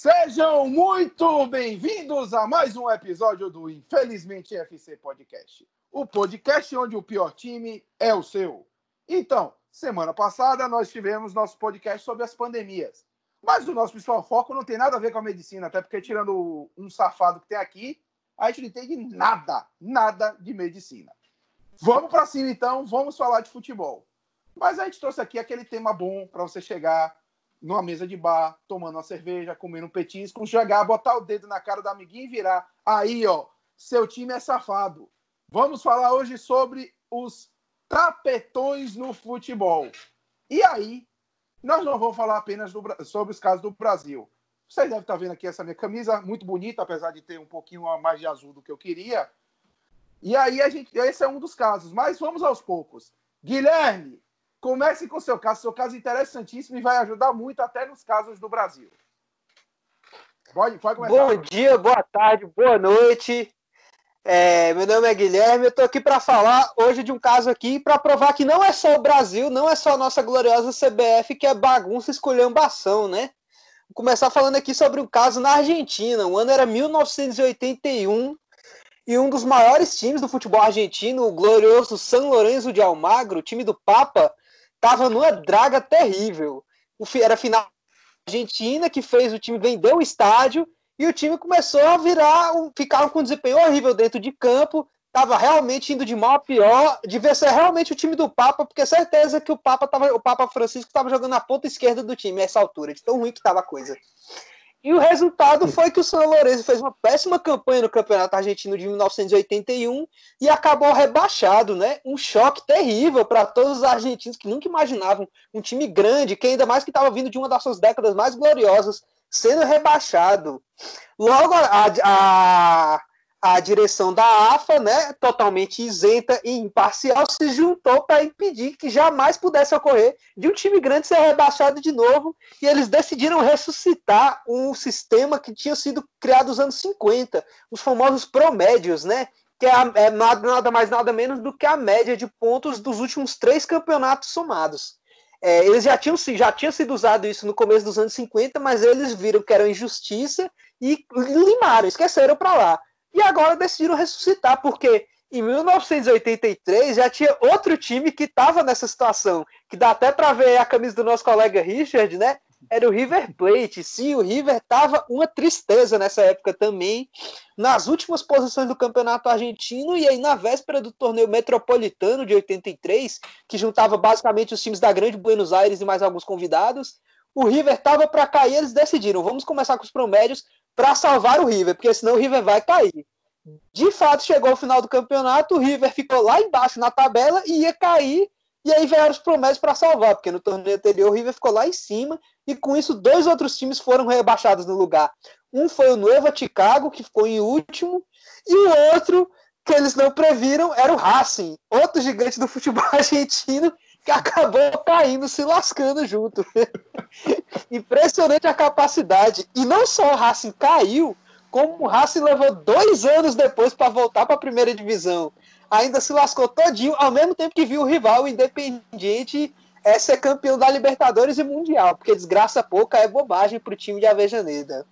Sejam muito bem-vindos a mais um episódio do Infelizmente FC Podcast. O podcast onde o pior time é o seu. Então, semana passada nós tivemos nosso podcast sobre as pandemias. Mas o nosso principal foco não tem nada a ver com a medicina, até porque tirando um safado que tem aqui, a gente não entende nada, nada de medicina. Vamos para cima então, vamos falar de futebol. Mas a gente trouxe aqui aquele tema bom para você chegar numa mesa de bar, tomando uma cerveja, comendo um petisco, chegar, botar o dedo na cara do amiguinho e virar. Aí, ó, seu time é safado. Vamos falar hoje sobre os tapetões no futebol. E aí, nós não vamos falar apenas do, sobre os casos do Brasil. Vocês devem estar vendo aqui essa minha camisa, muito bonita, apesar de ter um pouquinho mais de azul do que eu queria. E aí, a gente, esse é um dos casos, mas vamos aos poucos. Guilherme, Comece com seu caso. Seu caso é interessantíssimo e vai ajudar muito até nos casos do Brasil. Pode, pode começar. Bom dia, boa tarde, boa noite. É, meu nome é Guilherme, eu estou aqui para falar hoje de um caso aqui para provar que não é só o Brasil, não é só a nossa gloriosa CBF que é bagunça esculhambação, né? Vou começar falando aqui sobre um caso na Argentina. O ano era 1981 e um dos maiores times do futebol argentino, o glorioso San Lorenzo de Almagro, time do Papa, tava numa draga terrível. Era final Argentina que fez o time vender o estádio e o time começou a virar, ficar com um desempenho horrível dentro de campo. Tava realmente indo de mal a pior, devia ser realmente o time do Papa, porque certeza que o Papa tava, o Papa Francisco estava jogando na ponta esquerda do time a essa altura, de tão ruim que tava a coisa. E o resultado foi que o São Lourenço fez uma péssima campanha no Campeonato Argentino de 1981 e acabou rebaixado, né? Um choque terrível para todos os argentinos que nunca imaginavam um time grande, que ainda mais que estava vindo de uma das suas décadas mais gloriosas, sendo rebaixado. Logo, a, a, a direção da AFA, né, totalmente isenta e imparcial, se juntou para impedir que jamais pudesse ocorrer de um time grande ser rebaixado de novo, e eles decidiram ressuscitar um sistema que tinha sido criado nos anos 50, os famosos promédios, né, que é, a, é nada mais nada menos do que a média de pontos dos últimos três campeonatos somados. É, eles já tinham, já tinha sido usado isso no começo dos anos 50, mas eles viram que era injustiça e limaram, esqueceram para lá. E agora decidiram ressuscitar, porque em 1983 já tinha outro time que estava nessa situação, que dá até para ver a camisa do nosso colega Richard, né? Era o River Plate. Sim, o River estava uma tristeza nessa época também, nas últimas posições do campeonato argentino e aí na véspera do torneio metropolitano de 83, que juntava basicamente os times da Grande Buenos Aires e mais alguns convidados. O River estava para cair, eles decidiram, vamos começar com os promédios para salvar o River, porque senão o River vai cair. De fato, chegou ao final do campeonato, o River ficou lá embaixo na tabela e ia cair, e aí vieram os promessas para salvar, porque no torneio anterior o River ficou lá em cima, e com isso dois outros times foram rebaixados no lugar. Um foi o Nueva Chicago, que ficou em último, e o outro, que eles não previram, era o Racing, outro gigante do futebol argentino, que acabou caindo, se lascando junto. Impressionante a capacidade. E não só o Racing caiu, como o Racing levou dois anos depois para voltar para a primeira divisão. Ainda se lascou todinho, ao mesmo tempo que viu o rival o Independiente é ser campeão da Libertadores e Mundial, porque desgraça pouca é bobagem para o time de Avejaneda.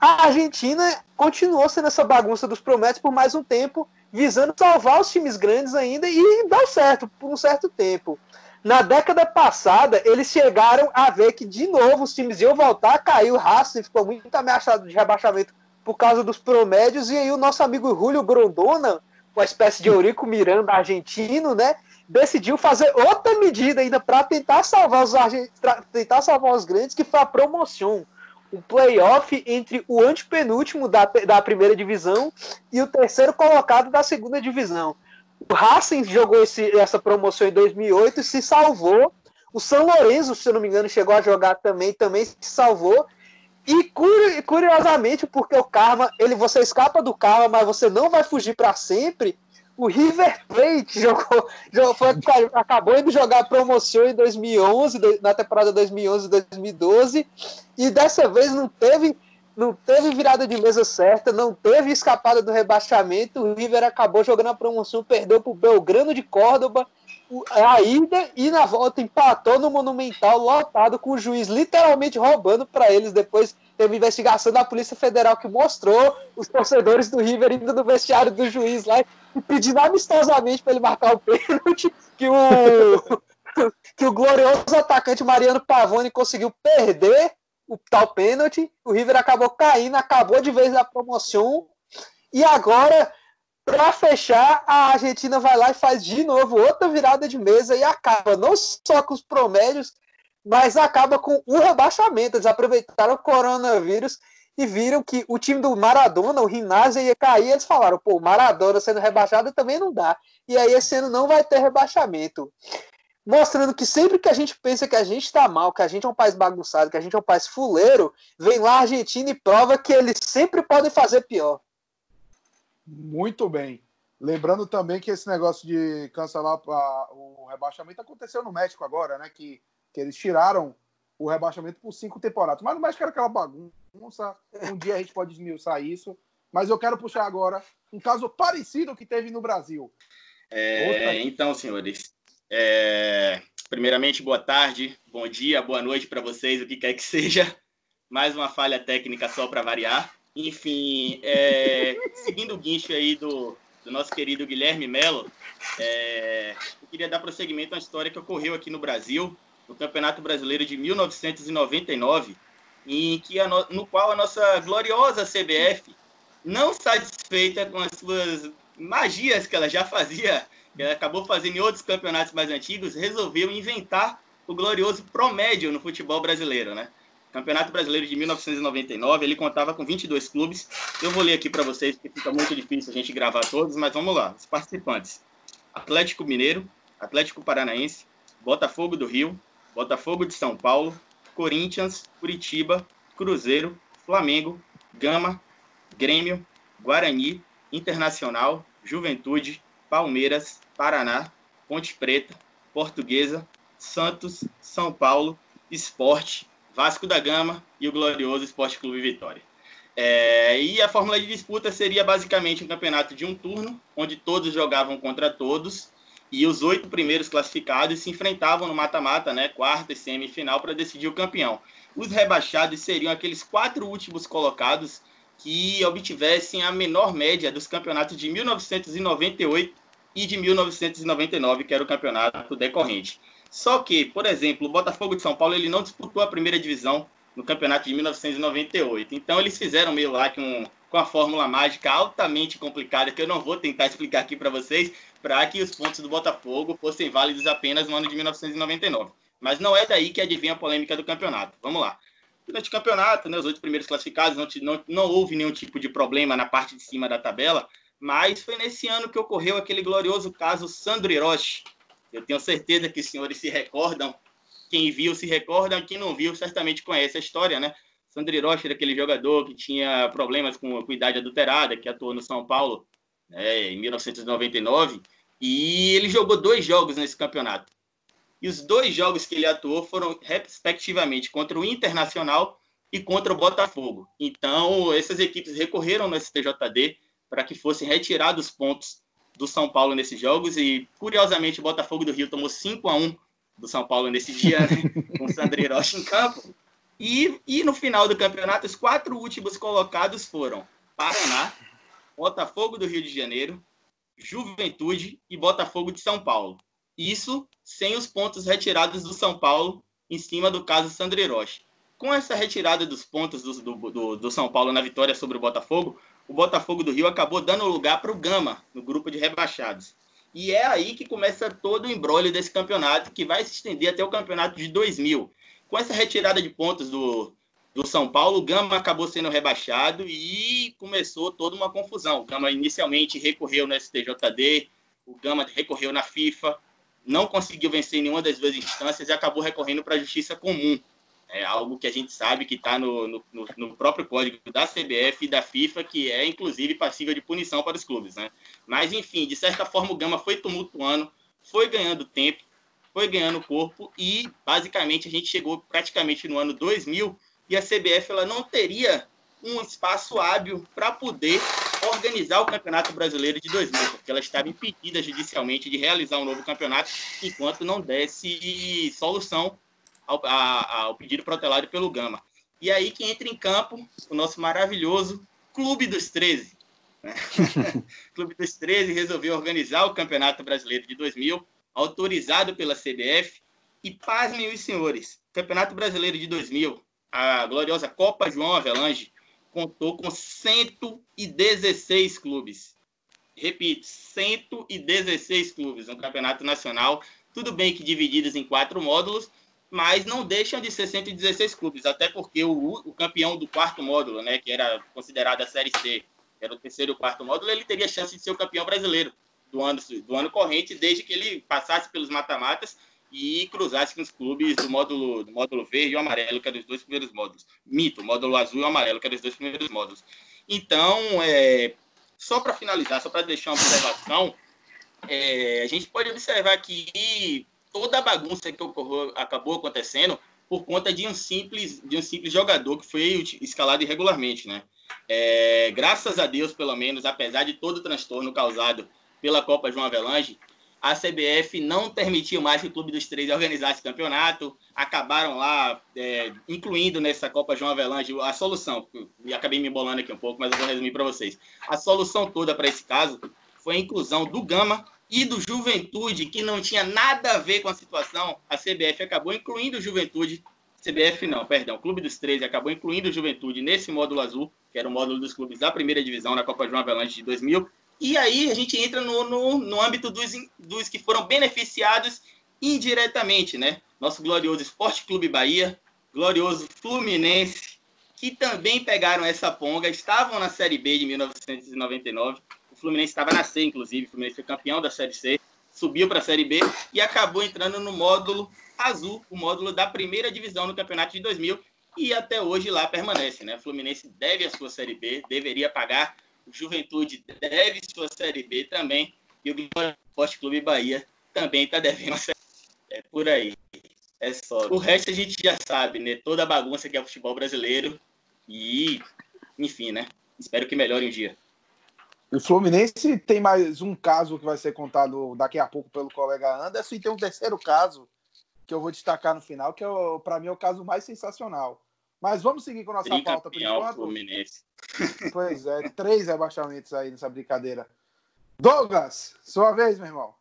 A Argentina continuou sendo essa bagunça dos prometos por mais um tempo, visando salvar os times grandes ainda e deu certo por um certo tempo. Na década passada, eles chegaram a ver que de novo os times iam voltar, caiu o Racing, ficou muito ameaçado de rebaixamento por causa dos promédios, e aí o nosso amigo Julio Grondona, uma espécie de Eurico Miranda argentino, né, decidiu fazer outra medida ainda para tentar salvar os tentar salvar os grandes, que foi a promoção o playoff entre o antepenúltimo da, da primeira divisão e o terceiro colocado da segunda divisão. O Racing jogou esse, essa promoção em 2008 e se salvou. O São Lourenço, se eu não me engano, chegou a jogar também, também se salvou. E curiosamente, porque o karma, ele você escapa do karma, mas você não vai fugir para sempre o River Plate jogou, jogou foi, acabou de jogar promoção em 2011, na temporada 2011-2012, e dessa vez não teve, não teve virada de mesa certa, não teve escapada do rebaixamento. O River acabou jogando a promoção, perdeu para o Belgrano de Córdoba a ida e na volta empatou no Monumental lotado com o juiz literalmente roubando para eles depois teve investigação da Polícia Federal que mostrou os torcedores do River indo no vestiário do juiz lá e pedindo amistosamente para ele marcar o pênalti que o, que o glorioso atacante Mariano Pavone conseguiu perder o tal pênalti. O River acabou caindo, acabou de vez a promoção. E agora, para fechar, a Argentina vai lá e faz de novo outra virada de mesa e acaba não só com os promédios, mas acaba com o rebaixamento. Eles aproveitaram o coronavírus e viram que o time do Maradona, o Rinazzi, ia cair. Eles falaram: pô, o Maradona sendo rebaixado também não dá. E aí esse ano não vai ter rebaixamento. Mostrando que sempre que a gente pensa que a gente está mal, que a gente é um país bagunçado, que a gente é um país fuleiro, vem lá a Argentina e prova que eles sempre podem fazer pior. Muito bem. Lembrando também que esse negócio de cancelar o rebaixamento aconteceu no México agora, né? Que que eles tiraram o rebaixamento por cinco temporadas. Mas no México era aquela bagunça. Um dia a gente pode desmiuçar isso. Mas eu quero puxar agora um caso parecido que teve no Brasil. É, então, senhores, é, primeiramente, boa tarde, bom dia, boa noite para vocês, o que quer que seja. Mais uma falha técnica só para variar. Enfim, é, seguindo o guincho aí do, do nosso querido Guilherme Melo, é, eu queria dar prosseguimento a uma história que ocorreu aqui no Brasil no Campeonato Brasileiro de 1999, em que no, no qual a nossa gloriosa CBF, não satisfeita com as suas magias que ela já fazia, que ela acabou fazendo em outros campeonatos mais antigos, resolveu inventar o glorioso promédio no futebol brasileiro, né? Campeonato Brasileiro de 1999, ele contava com 22 clubes. Eu vou ler aqui para vocês, porque fica muito difícil a gente gravar todos, mas vamos lá. Os participantes: Atlético Mineiro, Atlético Paranaense, Botafogo do Rio, Botafogo de São Paulo, Corinthians, Curitiba, Cruzeiro, Flamengo, Gama, Grêmio, Guarani, Internacional, Juventude, Palmeiras, Paraná, Ponte Preta, Portuguesa, Santos, São Paulo, Esporte, Vasco da Gama e o glorioso Esporte Clube Vitória. É, e a fórmula de disputa seria basicamente um campeonato de um turno, onde todos jogavam contra todos e os oito primeiros classificados se enfrentavam no mata-mata, né, quarta e semifinal, para decidir o campeão. Os rebaixados seriam aqueles quatro últimos colocados que obtivessem a menor média dos campeonatos de 1998 e de 1999, que era o campeonato decorrente. Só que, por exemplo, o Botafogo de São Paulo ele não disputou a primeira divisão no campeonato de 1998. Então eles fizeram meio lá um, com a fórmula mágica altamente complicada que eu não vou tentar explicar aqui para vocês, para que os pontos do Botafogo fossem válidos apenas no ano de 1999. Mas não é daí que adivinha a polêmica do campeonato. Vamos lá. Durante o campeonato, né, os oito primeiros classificados, não, não, não houve nenhum tipo de problema na parte de cima da tabela, mas foi nesse ano que ocorreu aquele glorioso caso Sandro Hiroshi. Eu tenho certeza que os senhores se recordam. Quem viu se recorda, quem não viu certamente conhece a história, né? Sandro Hiroshi era aquele jogador que tinha problemas com, com idade adulterada, que atuou no São Paulo né, em 1999, e ele jogou dois jogos nesse campeonato. E os dois jogos que ele atuou foram, respectivamente, contra o Internacional e contra o Botafogo. Então, essas equipes recorreram no STJD para que fossem retirados pontos do São Paulo nesses jogos. E, curiosamente, o Botafogo do Rio tomou 5 a 1 do São Paulo nesse dia, né, com o Sandro Hiroshi em campo. E, e no final do campeonato, os quatro últimos colocados foram Paraná, Botafogo do Rio de Janeiro, Juventude e Botafogo de São Paulo. Isso sem os pontos retirados do São Paulo em cima do caso Sandro Hiroshi. Com essa retirada dos pontos do, do, do, do, São Paulo na vitória sobre o Botafogo, o Botafogo do Rio acabou dando lugar para o Gama no grupo de rebaixados. E é aí que começa todo o embrólio desse campeonato, que vai se estender até o campeonato de 2000. Com essa retirada de pontos do, do São Paulo, o Gama acabou sendo rebaixado e começou toda uma confusão. O Gama inicialmente recorreu no STJD, o Gama recorreu na FIFA, não conseguiu vencer nenhuma das duas instâncias e acabou recorrendo para a justiça comum. É algo que a gente sabe que está no, no, no, próprio código da CBF e da FIFA, que é inclusive passível de punição para os clubes. Né? Mas, enfim, de certa forma, o Gama foi tumultuando, foi ganhando tempo, foi ganhando corpo e, basicamente, a gente chegou praticamente no ano 2000 e a CBF ela não teria um espaço hábil para poder organizar o Campeonato Brasileiro de 2000, porque ela estava impedida judicialmente de realizar um novo campeonato enquanto não desse solução ao, a, ao pedido protelado pelo Gama. E aí que entra em campo o nosso maravilhoso Clube dos 13. Né? Clube dos 13 resolveu organizar o Campeonato Brasileiro de 2000, autorizado pela CBF. E pasmem os senhores, Campeonato Brasileiro de 2000, a gloriosa Copa João Avelange, contou com 116 clubes. Repito, 116 clubes no Campeonato Nacional. Tudo bem que divididos em quatro módulos, mas não deixam de ser 116 clubes, até porque o, o campeão do quarto módulo, né, que era considerado a Série C, era o terceiro e quarto módulo, ele teria chance de ser o campeão brasileiro do ano, do ano corrente, desde que ele passasse pelos mata-matas e cruzasse com os clubes do módulo, do módulo verde e amarelo, que eram os dois primeiros módulos. Mito, módulo azul e amarelo, que eram os dois primeiros módulos. Então, é, só para finalizar, só para deixar uma observação, é, a gente pode observar que toda a bagunça que ocorreu, acabou acontecendo por conta de um simples de um simples jogador que foi escalado irregularmente, né? É, graças a Deus, pelo menos, apesar de todo o transtorno causado pela Copa João Avelange, a CBF não permitiu mais que o Clube dos Três organizasse campeonato, acabaram lá é, incluindo nessa Copa João Avelange a solução, e acabei me embolando aqui um pouco, mas eu vou resumir para vocês. A solução toda para esse caso foi a inclusão do Gama e do Juventude, que não tinha nada a ver com a situação. A CBF acabou incluindo o Juventude, CBF não, perdão, Clube dos 13 acabou incluindo o Juventude nesse módulo azul, que era o módulo dos clubes da primeira divisão na Copa João Avelange de 2000, e aí a gente entra no, no, no âmbito dos, dos que foram beneficiados indiretamente, né? Nosso glorioso Esporte Clube Bahia, glorioso Fluminense, que também pegaram essa ponga, estavam na Série B de 1999. O Fluminense estava na C, inclusive, o Fluminense foi campeão da Série C, subiu para a Série B e acabou entrando no módulo azul, o módulo da primeira divisão no campeonato de 2000, e até hoje lá permanece, né? O Fluminense deve a sua Série B, deveria pagar o Juventude deve sua Série B também. E o Esporte Clube Bahia também está devendo. É por aí. É só. O resto a gente já sabe, né? Toda a bagunça que é o futebol brasileiro. E, enfim, né? Espero que melhore um dia. O Fluminense tem mais um caso que vai ser contado daqui a pouco pelo colega Anderson, e tem um terceiro caso que eu vou destacar no final, que é, para mim é o caso mais sensacional. Mas vamos seguir com a nossa pauta por enquanto. Fluminense. Pois é, três rebaixamentos aí nessa brincadeira. Douglas, sua vez, meu irmão.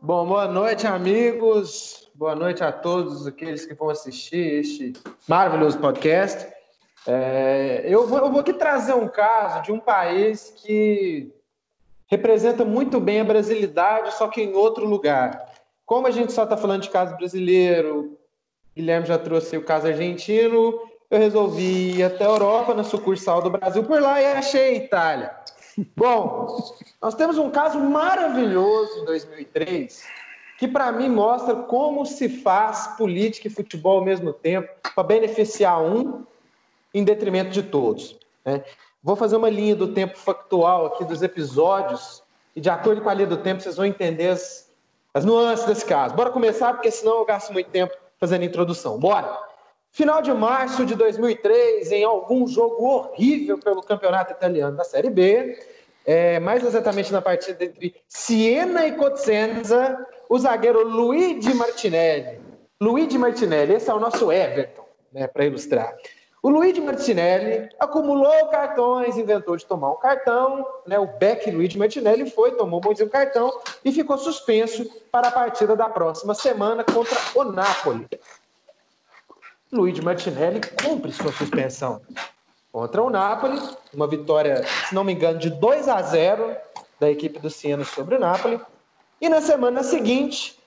Bom, boa noite, amigos. Boa noite a todos aqueles que vão assistir este maravilhoso podcast. É, eu, vou, eu vou aqui trazer um caso de um país que representa muito bem a brasilidade, só que em outro lugar. Como a gente só está falando de caso brasileiro, Guilherme já trouxe o caso argentino, eu resolvi ir até a Europa, na sucursal do Brasil, por lá e achei Itália. Bom, nós temos um caso maravilhoso em 2003, que para mim mostra como se faz política e futebol ao mesmo tempo, para beneficiar um em detrimento de todos. Né? Vou fazer uma linha do tempo factual aqui dos episódios, e de acordo com a linha do tempo vocês vão entender as, as nuances desse caso. Bora começar, porque senão eu gasto muito tempo fazendo a introdução. Bora! Final de março de 2003, em algum jogo horrível pelo campeonato italiano da Série B, é, mais exatamente na partida entre Siena e Cosenza, o zagueiro Luigi Martinelli. Luigi Martinelli, esse é o nosso Everton, né, para ilustrar. O Luigi Martinelli acumulou cartões, inventou de tomar um cartão, né, o Beck Luigi Martinelli foi, tomou um cartão e ficou suspenso para a partida da próxima semana contra o Napoli. Luigi Martinelli cumpre sua suspensão contra o Napoli, uma vitória, se não me engano, de 2 a 0 da equipe do Siena sobre o Napoli. E na semana seguinte,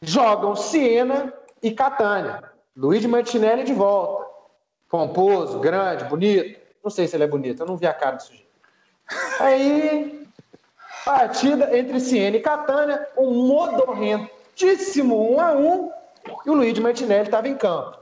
jogam Siena e Catania. Luigi Martinelli de volta. Pomposo, grande, bonito. Não sei se ele é bonito, eu não vi a cara do sujeito. Aí, partida entre Siena e Catania, um modorrentíssimo 1 a 1 e o Luigi Martinelli estava em campo.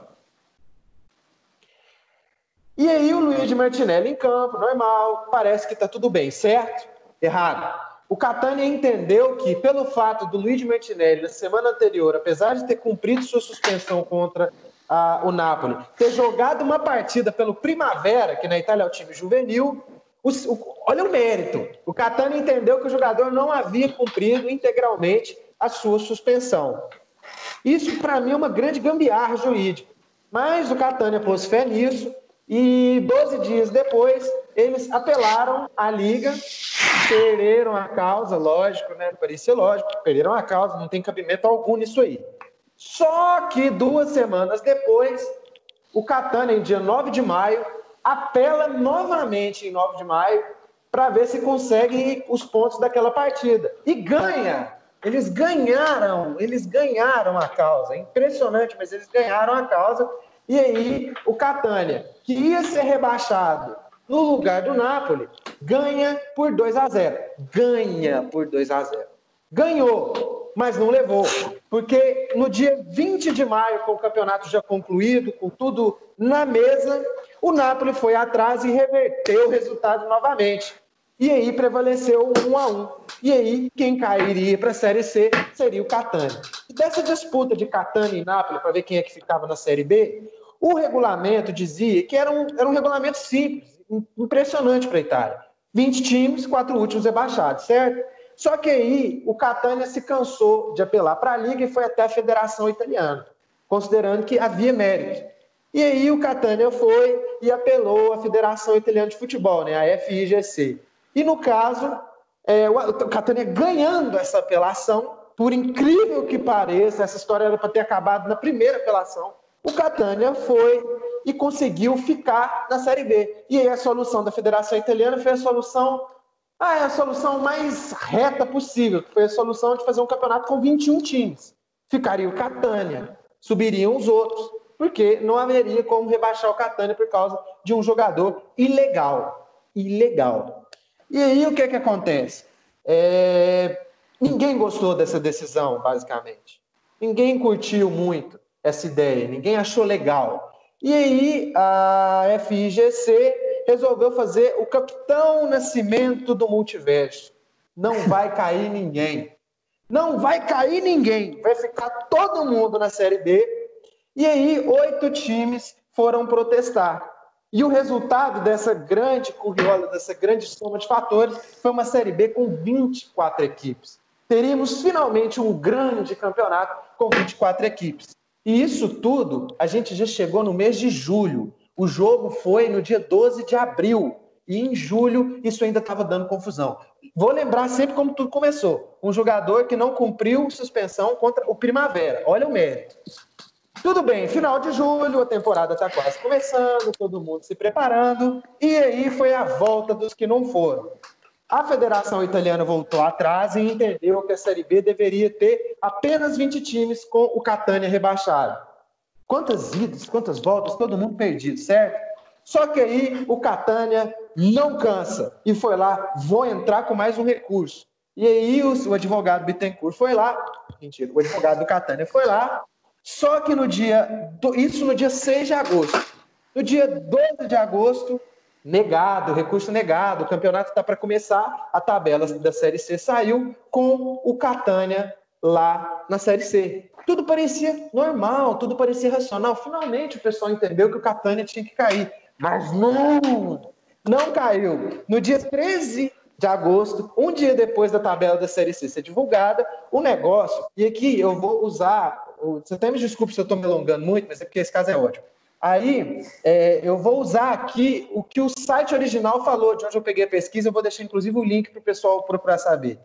E aí o Luigi Martinelli em campo, normal, parece que está tudo bem, certo? Errado. O Catania entendeu que, pelo fato do Luigi Martinelli, na semana anterior, apesar de ter cumprido sua suspensão contra a, o Napoli, ter jogado uma partida pelo Primavera, que na Itália é o time juvenil, o, o, olha o mérito. O Catania entendeu que o jogador não havia cumprido integralmente a sua suspensão. Isso, para mim, é uma grande gambiarra jurídica. Mas o Catânia pôs fé nisso e 12 dias depois eles apelaram à Liga, perderam a causa, lógico, né? Parecia lógico, perderam a causa, não tem cabimento algum nisso aí. Só que duas semanas depois, o Catânia, em dia 9 de maio, apela novamente em 9 de maio para ver se consegue os pontos daquela partida. E ganha! Eles ganharam, eles ganharam a causa. Impressionante, mas eles ganharam a causa. E aí, o Catânia, que ia ser rebaixado no lugar do Napoli, ganha por 2 a 0. Ganha por 2 a 0. Ganhou, mas não levou. Porque no dia 20 de maio, com o campeonato já concluído, com tudo na mesa, o Napoli foi atrás e reverteu o resultado novamente. E aí prevaleceu um a um. E aí quem cairia para a Série C seria o Catania. Dessa disputa de Catania e Napoli, para ver quem é que ficava na Série B, o regulamento dizia que era um, era um regulamento simples, impressionante para a Itália. 20 times, quatro últimos rebaixados, certo? Só que aí o Catania se cansou de apelar para a Liga e foi até a Federação Italiana, considerando que havia mérito. E aí o Catania foi e apelou à Federação Italiana de Futebol, né, a FIGC. E no caso, é, o Catania ganhando essa apelação, por incrível que pareça, essa história era para ter acabado na primeira apelação, o Catania foi e conseguiu ficar na Série B. E aí a solução da Federação Italiana foi a solução, ah, é a solução mais reta possível, que foi a solução de fazer um campeonato com 21 times. Ficaria o Catania, subiriam os outros porque não haveria como rebaixar o Catania por causa de um jogador ilegal. Ilegal. E aí o que, que acontece? É... Ninguém gostou dessa decisão, basicamente. Ninguém curtiu muito essa ideia, ninguém achou legal. E aí a FIGC resolveu fazer o Capitão Nascimento do Multiverso. Não vai cair ninguém. Não vai cair ninguém. Vai ficar todo mundo na Série B e aí, oito times foram protestar. E o resultado dessa grande curriola, dessa grande soma de fatores, foi uma Série B com 24 equipes. Teríamos finalmente um grande campeonato com 24 equipes. E isso tudo, a gente já chegou no mês de julho. O jogo foi no dia 12 de abril. E em julho, isso ainda estava dando confusão. Vou lembrar sempre como tudo começou. Um jogador que não cumpriu suspensão contra o Primavera. Olha o mérito. Tudo bem, final de julho, a temporada está quase começando, todo mundo se preparando, e aí foi a volta dos que não foram. A Federação Italiana voltou atrás e entendeu que a Série B deveria ter apenas 20 times com o Catania rebaixado. Quantas idas, quantas voltas, todo mundo perdido, certo? Só que aí o Catania não cansa e foi lá, vou entrar com mais um recurso. E aí o, o advogado Bittencourt foi lá, mentira, o advogado do Catania foi lá só que no dia. Isso no dia 6 de agosto. No dia 12 de agosto, negado, recurso negado, o campeonato está para começar, a tabela da Série C saiu com o Catânia lá na Série C. Tudo parecia normal, tudo parecia racional. Finalmente o pessoal entendeu que o Catânia tinha que cair. Mas não! Não caiu. No dia 13 de agosto, um dia depois da tabela da Série C ser divulgada, o negócio, e aqui eu vou usar você até me desculpe se eu estou me alongando muito, mas é porque esse caso é ótimo. Aí, é, eu vou usar aqui o que o site original falou, de onde eu peguei a pesquisa, eu vou deixar inclusive o link para o pessoal procurar saber.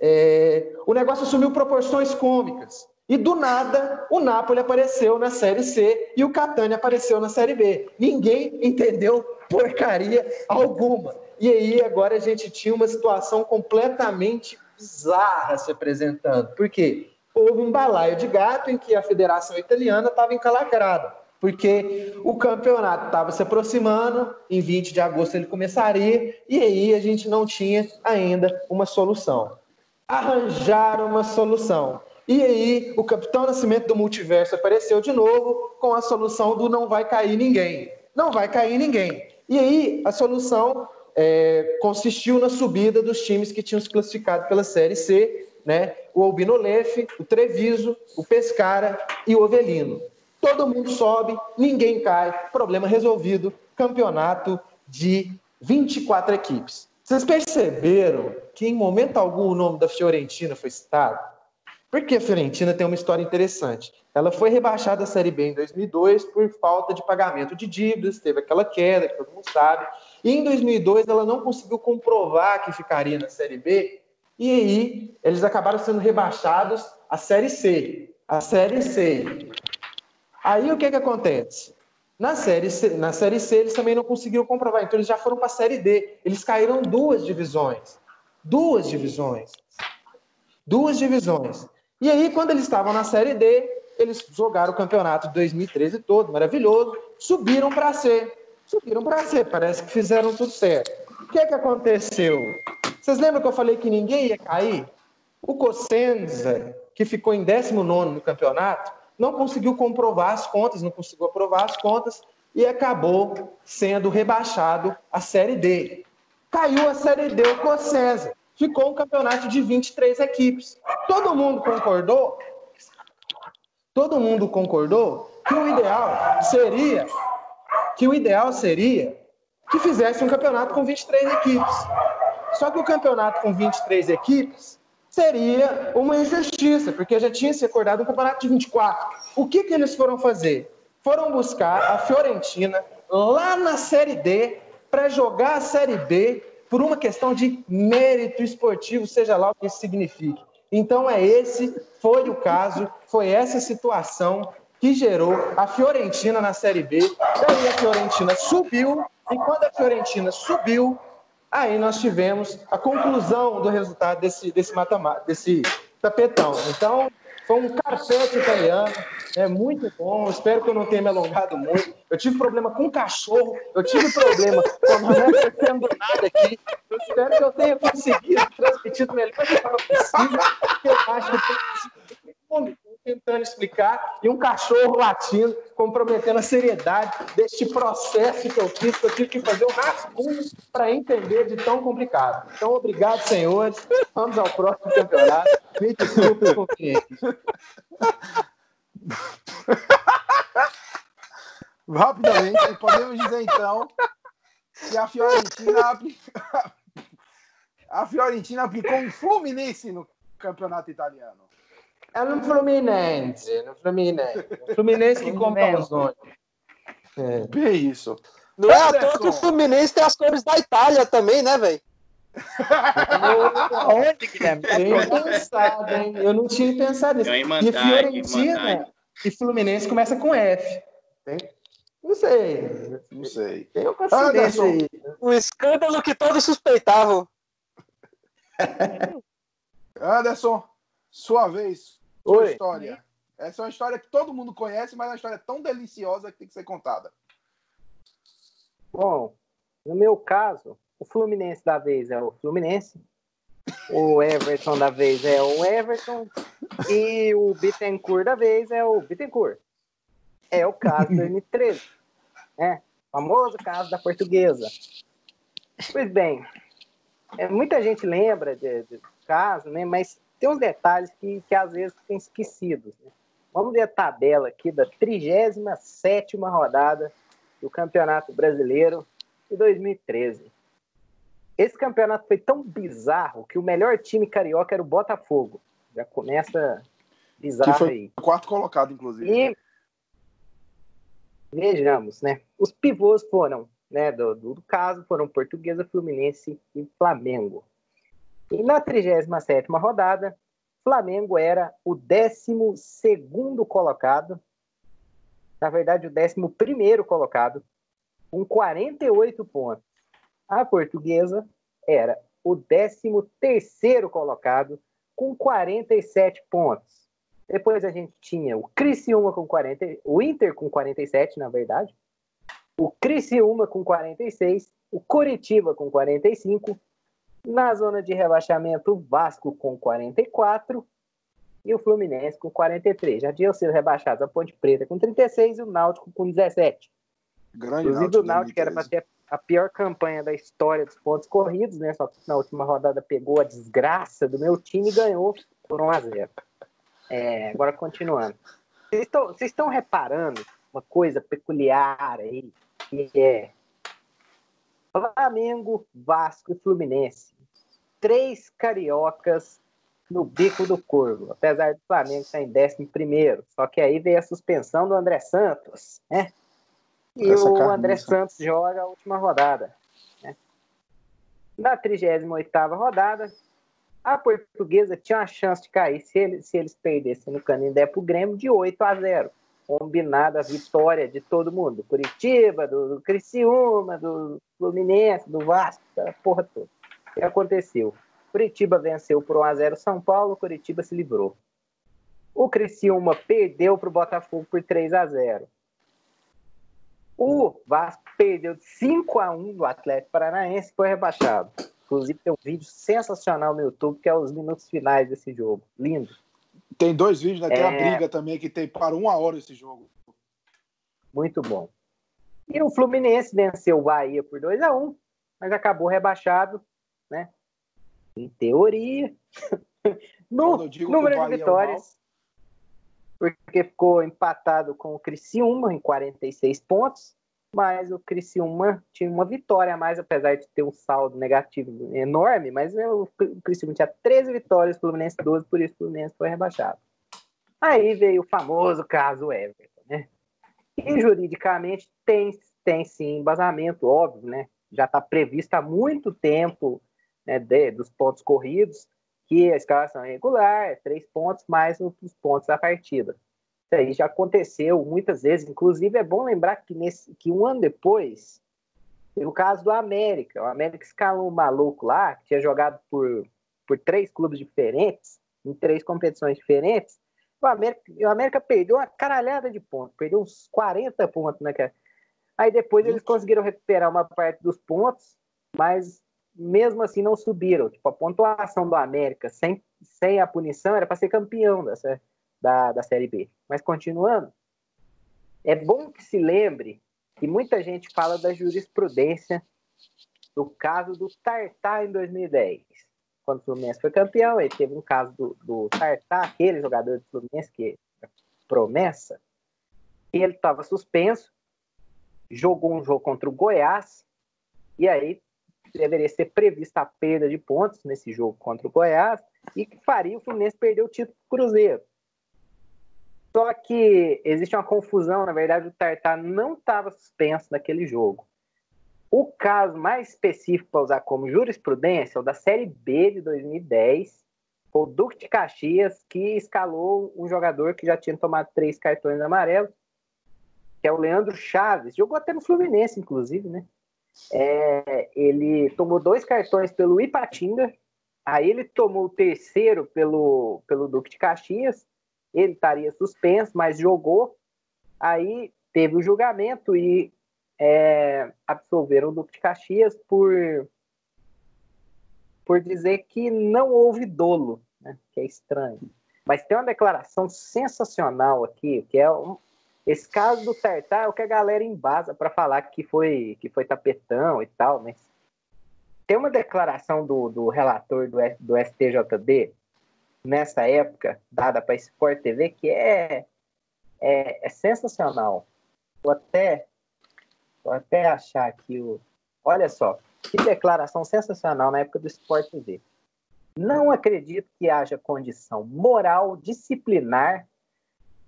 É, o negócio assumiu proporções cômicas. E do nada, o Napoli apareceu na Série C e o Catania apareceu na Série B. Ninguém entendeu porcaria alguma. E aí, agora a gente tinha uma situação completamente bizarra se apresentando. Por quê? houve um balaio de gato em que a Federação Italiana estava encalacrada, porque o campeonato estava se aproximando, em 20 de agosto ele começaria, e aí a gente não tinha ainda uma solução. Arranjaram uma solução. E aí o Capitão Nascimento do Multiverso apareceu de novo com a solução do não vai cair ninguém. Não vai cair ninguém. E aí a solução é, consistiu na subida dos times que tinham se classificado pela Série C né? o Albinolef, o Treviso, o Pescara e o Ovelino. Todo mundo sobe, ninguém cai, problema resolvido, campeonato de 24 equipes. Vocês perceberam que em momento algum o nome da Fiorentina foi citado? Porque a Fiorentina tem uma história interessante. Ela foi rebaixada à Série B em 2002 por falta de pagamento de dívidas, teve aquela queda que todo mundo sabe. E em 2002 ela não conseguiu comprovar que ficaria na Série B, e aí eles acabaram sendo rebaixados à Série C. A Série C. Aí o que, que acontece? Na série, C, na série C eles também não conseguiram comprovar, então eles já foram para a Série D. Eles caíram duas divisões. Duas divisões. Duas divisões. E aí, quando eles estavam na Série D, eles jogaram o campeonato de 2013 todo, maravilhoso, subiram para C. Subiram para C, parece que fizeram tudo certo. O que é que aconteceu? Vocês lembram que eu falei que ninguém ia cair? O Cosenza, que ficou em 19 no campeonato, não conseguiu comprovar as contas, não conseguiu aprovar as contas e acabou sendo rebaixado à Série D. Caiu a Série D o Cosenza ficou um campeonato de 23 equipes. Todo mundo concordou? Todo mundo concordou que o ideal seria que o ideal seria que fizesse um campeonato com 23 equipes. Só que o campeonato com 23 equipes seria uma injustiça, porque já tinha se acordado um campeonato de 24. O que, que eles foram fazer? Foram buscar a Fiorentina lá na Série D para jogar a Série B por uma questão de mérito esportivo, seja lá o que isso signifique. Então é esse, foi o caso, foi essa situação que gerou a Fiorentina na Série B. Daí a Fiorentina subiu, e quando a Fiorentina subiu, aí nós tivemos a conclusão do resultado desse, desse, mata desse tapetão. Então, foi um carpete italiano, é muito bom. Espero que eu não tenha me alongado muito. Eu tive problema com cachorro, eu tive problema com a mulher do nada aqui. Eu espero que eu tenha conseguido transmitir o melhor que possível. Eu acho que eu tentando explicar e um cachorro latindo, comprometendo a seriedade deste processo que eu fiz, que eu tive que fazer um rascunho para entender de tão complicado. Então, obrigado, senhores. Vamos ao próximo campeonato. Me desculpe com Rapidamente, podemos dizer então que a Fiorentina, a Fiorentina aplicou um Fluminense no campeonato italiano. É no Fluminense, no Fluminense. O Fluminense que compra os nomes. É. Que isso? Não é à toa que o Fluminense tem as cores da Itália também, né, velho? Onde, Guilherme? Eu pensado, hein? Eu não tinha pensado nisso. E Fiorentina e Fluminense começa com F. Tem? Não sei. Não sei. Tem uma coincidência aí. O escândalo que todos suspeitavam. Anderson, sua vez. Oi. história. Essa é uma história que todo mundo conhece, mas é uma história tão deliciosa que tem que ser contada. Bom, no meu caso, o Fluminense da vez é o Fluminense, o Everton da vez é o Everton e o Bittencourt da vez é o Bittencourt. É o caso do M13, né? famoso caso da portuguesa. Pois bem, é, muita gente lembra de, de caso, né? mas tem uns detalhes que, que às vezes tem esquecidos. Né? Vamos ver a tabela aqui da 37 rodada do Campeonato Brasileiro de 2013. Esse campeonato foi tão bizarro que o melhor time carioca era o Botafogo. Já começa bizarro que foi aí. Quarto colocado, inclusive. E vejamos, né? Os pivôs foram, né, do, do caso, foram Portuguesa, Fluminense e Flamengo. E na 37 rodada, Flamengo era o 12 colocado, na verdade, o 11 colocado, com 48 pontos. A portuguesa era o 13 colocado, com 47 pontos. Depois a gente tinha o Criciúma com 40, o Inter com 47, na verdade, o Criciúma com 46, o Coritiba com 45, na zona de rebaixamento, o Vasco com 44 e o Fluminense com 43. Já tinham sido rebaixados a Ponte Preta com 36 e o Náutico com 17. Grande Inclusive, o Náutico era para ter a pior campanha da história dos pontos corridos, né? Só que na última rodada pegou a desgraça do meu time e ganhou por 1 a 0 é, Agora, continuando. Vocês estão reparando uma coisa peculiar aí, que é Flamengo, Vasco e Fluminense três cariocas no bico do corvo, apesar do Flamengo estar em décimo primeiro. Só que aí veio a suspensão do André Santos, né? E Essa o André Santos joga a última rodada. Né? Na 38ª rodada, a portuguesa tinha uma chance de cair se eles, se eles perdessem no Canindé para o Grêmio de 8 a 0 combinada a vitória de todo mundo, do Curitiba, do, do Criciúma, do Fluminense, do Vasco, da porra toda. O que aconteceu? Curitiba venceu por 1x0 São Paulo, Curitiba se livrou. O Criciúma perdeu para o Botafogo por 3 a 0 O Vasco perdeu de 5 a 1 do Atlético Paranaense e foi rebaixado. Inclusive tem um vídeo sensacional no YouTube que é os minutos finais desse jogo. Lindo. Tem dois vídeos, né? Tem é... a briga também que tem para uma hora esse jogo. Muito bom. E o Fluminense venceu o Bahia por 2 a 1 mas acabou rebaixado, né? Em teoria. no número de é vitórias. porque ficou empatado com o Criciúma em 46 pontos, mas o Criciúma tinha uma vitória a mais, apesar de ter um saldo negativo enorme, mas o Criciúma tinha 13 vitórias, o Fluminense 12, por isso o Fluminense foi rebaixado. Aí veio o famoso caso Everton, né? E juridicamente tem, tem sim embasamento, óbvio, né? Já está previsto há muito tempo né, de, dos pontos corridos que a escalação é regular, é três pontos mais os pontos da partida. Isso aí já aconteceu muitas vezes, inclusive é bom lembrar que, nesse, que um ano depois, no caso do América, o América escalou um maluco lá, que tinha jogado por, por três clubes diferentes, em três competições diferentes, o América, o América perdeu uma caralhada de pontos, perdeu uns 40 pontos naquela. Aí depois eles conseguiram recuperar uma parte dos pontos, mas mesmo assim não subiram. Tipo, a pontuação do América sem, sem a punição era para ser campeão dessa, da, da Série B. Mas continuando, é bom que se lembre que muita gente fala da jurisprudência do caso do Tartar em 2010 quando o Fluminense foi campeão, ele teve um caso do, do Tartar, aquele jogador do Fluminense que é promessa, ele estava suspenso, jogou um jogo contra o Goiás, e aí deveria ser prevista a perda de pontos nesse jogo contra o Goiás, e que faria o Fluminense perder o título do Cruzeiro. Só que existe uma confusão, na verdade, o Tartar não estava suspenso naquele jogo. O caso mais específico para usar como jurisprudência é o da Série B de 2010, foi o Duque de Caxias, que escalou um jogador que já tinha tomado três cartões amarelos, que é o Leandro Chaves. Jogou até no Fluminense, inclusive, né? É, ele tomou dois cartões pelo Ipatinga, aí ele tomou o terceiro pelo, pelo Duque de Caxias, ele estaria suspenso, mas jogou. Aí teve o julgamento e é, absolveram o Duque de Caxias por, por dizer que não houve dolo, né? que é estranho. Mas tem uma declaração sensacional aqui, que é esse caso do Tartar é o que a galera embasa para falar que foi, que foi tapetão e tal, mas tem uma declaração do, do relator do, do STJD nessa época, dada para Sport TV, que é, é, é sensacional. Vou até Vou até achar aqui o. Olha só, que declaração sensacional na época do Sport TV. Não acredito que haja condição moral, disciplinar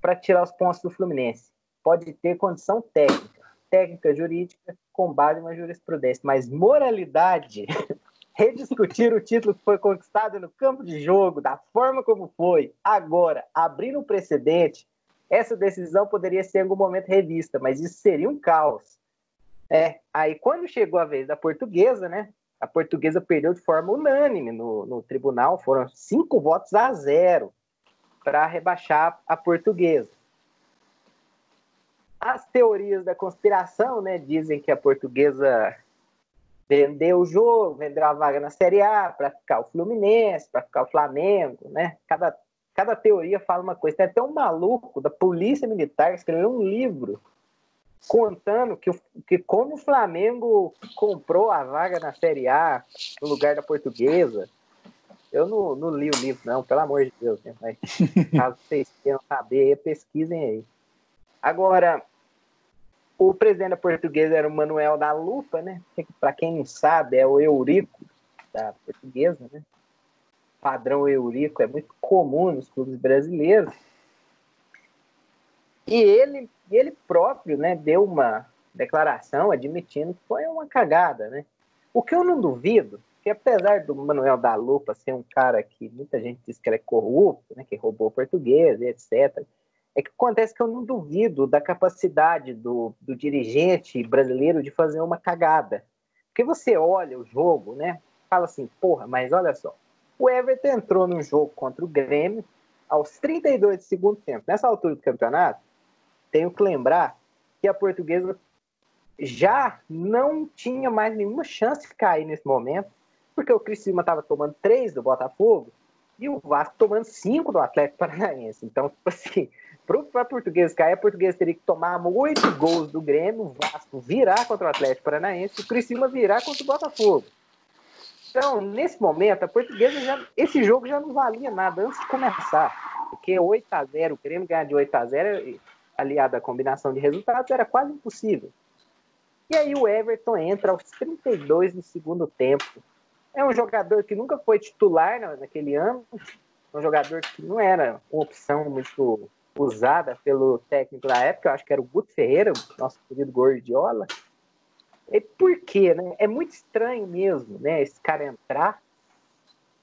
para tirar os pontos do Fluminense. Pode ter condição técnica, técnica jurídica, com base na jurisprudência, mas moralidade, rediscutir o título que foi conquistado no campo de jogo, da forma como foi, agora, abrindo um precedente, essa decisão poderia ser em algum momento revista, mas isso seria um caos. É, aí quando chegou a vez da portuguesa, né? A portuguesa perdeu de forma unânime no, no tribunal, foram cinco votos a zero para rebaixar a portuguesa. As teorias da conspiração, né, dizem que a portuguesa vendeu o jogo, vendeu a vaga na Série A para ficar o Fluminense, para ficar o Flamengo, né? Cada, cada teoria fala uma coisa. Tem até um maluco da Polícia Militar que escreveu um livro contando que, que como o Flamengo comprou a vaga na Série A no lugar da portuguesa. Eu não, não li o livro, não, pelo amor de Deus, né? Mas caso vocês queiram saber, pesquisem aí. Agora, o presidente da portuguesa era o Manuel da Lupa, né? Para quem não sabe, é o Eurico da portuguesa, né? padrão eurico é muito comum nos clubes brasileiros. E ele, ele próprio né, deu uma declaração admitindo que foi uma cagada. Né? O que eu não duvido, que apesar do Manuel da Lupa ser um cara que muita gente diz que ele é corrupto, né, que roubou português, etc., é que acontece que eu não duvido da capacidade do, do dirigente brasileiro de fazer uma cagada. Porque você olha o jogo, né? Fala assim, porra, mas olha só. O Everton entrou no jogo contra o Grêmio aos 32 do segundo tempo. Nessa altura do campeonato, tenho que lembrar que a portuguesa já não tinha mais nenhuma chance de cair nesse momento, porque o Criciúma estava tomando três do Botafogo e o Vasco tomando cinco do Atlético Paranaense. Então, tipo assim, para português cair, a portuguesa teria que tomar oito gols do Grêmio, o Vasco virar contra o Atlético Paranaense e o Criciúma virar contra o Botafogo. Então, nesse momento, a portuguesa já. Esse jogo já não valia nada antes de começar. Porque 8 a 0 o Grêmio ganhar de 8 a 0 aliado à combinação de resultados, era quase impossível. E aí o Everton entra aos 32 do segundo tempo. É um jogador que nunca foi titular naquele ano, um jogador que não era uma opção muito usada pelo técnico da época, eu acho que era o Guto Ferreira, nosso querido Gordiola. E por quê? Né? É muito estranho mesmo né, esse cara entrar,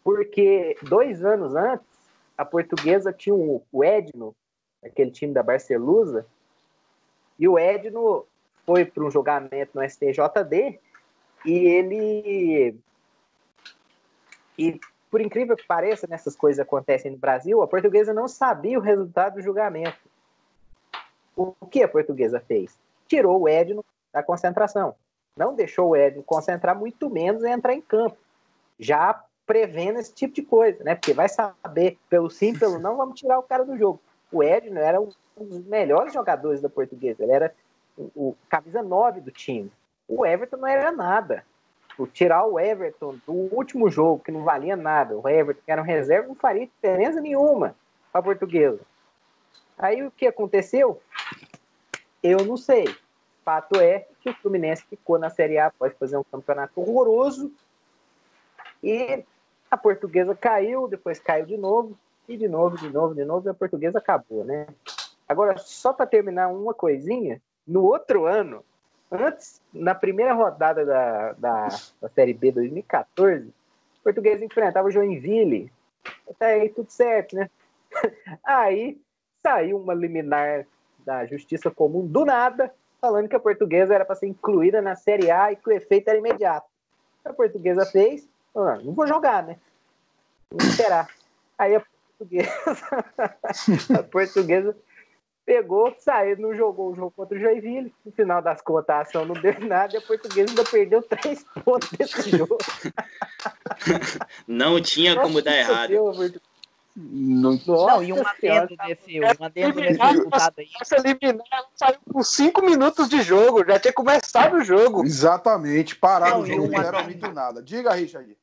porque dois anos antes, a portuguesa tinha o Edno, aquele time da Barcelusa, e o Edno foi para um julgamento no STJD e ele. E por incrível que pareça, nessas coisas acontecem no Brasil, a portuguesa não sabia o resultado do julgamento. O que a portuguesa fez? Tirou o Edno da concentração. Não deixou o Edno concentrar, muito menos entrar em campo. Já prevendo esse tipo de coisa, né? Porque vai saber, pelo sim, pelo não, vamos tirar o cara do jogo. O Edno era um dos melhores jogadores da portuguesa. Ele era o, camisa 9 do time. O Everton não era nada tipo, tirar o Everton do último jogo, que não valia nada, o Everton, que era um reserva, não faria diferença nenhuma para a portuguesa. Aí o que aconteceu? Eu não sei. Fato é que o Fluminense ficou na Série A após fazer um campeonato horroroso e a portuguesa caiu, depois caiu de novo, e de novo, de novo, de novo, e a portuguesa acabou, né? Agora, só para terminar uma coisinha, no outro ano, Antes, na primeira rodada da, da, da Série B 2014, o português enfrentava o Joinville. Até aí tudo certo, né? Aí saiu uma liminar da Justiça Comum do nada, falando que a portuguesa era para ser incluída na Série A e que o efeito era imediato. A portuguesa fez, ah, não vou jogar, né? Vou esperar. Aí a portuguesa, a portuguesa pegou, saiu, não jogou o jogo contra o Joinville. No final das contas, a ação não deu nada e a portuguesa ainda perdeu três pontos desse jogo. não tinha como dar errado. Não, não, e um adendo desse, um adendo desse resultado aí. Essa eliminar saiu com cinco minutos de jogo, já tinha começado o jogo. Exatamente, pararam o jogo, não era muito nada. Diga, Richard.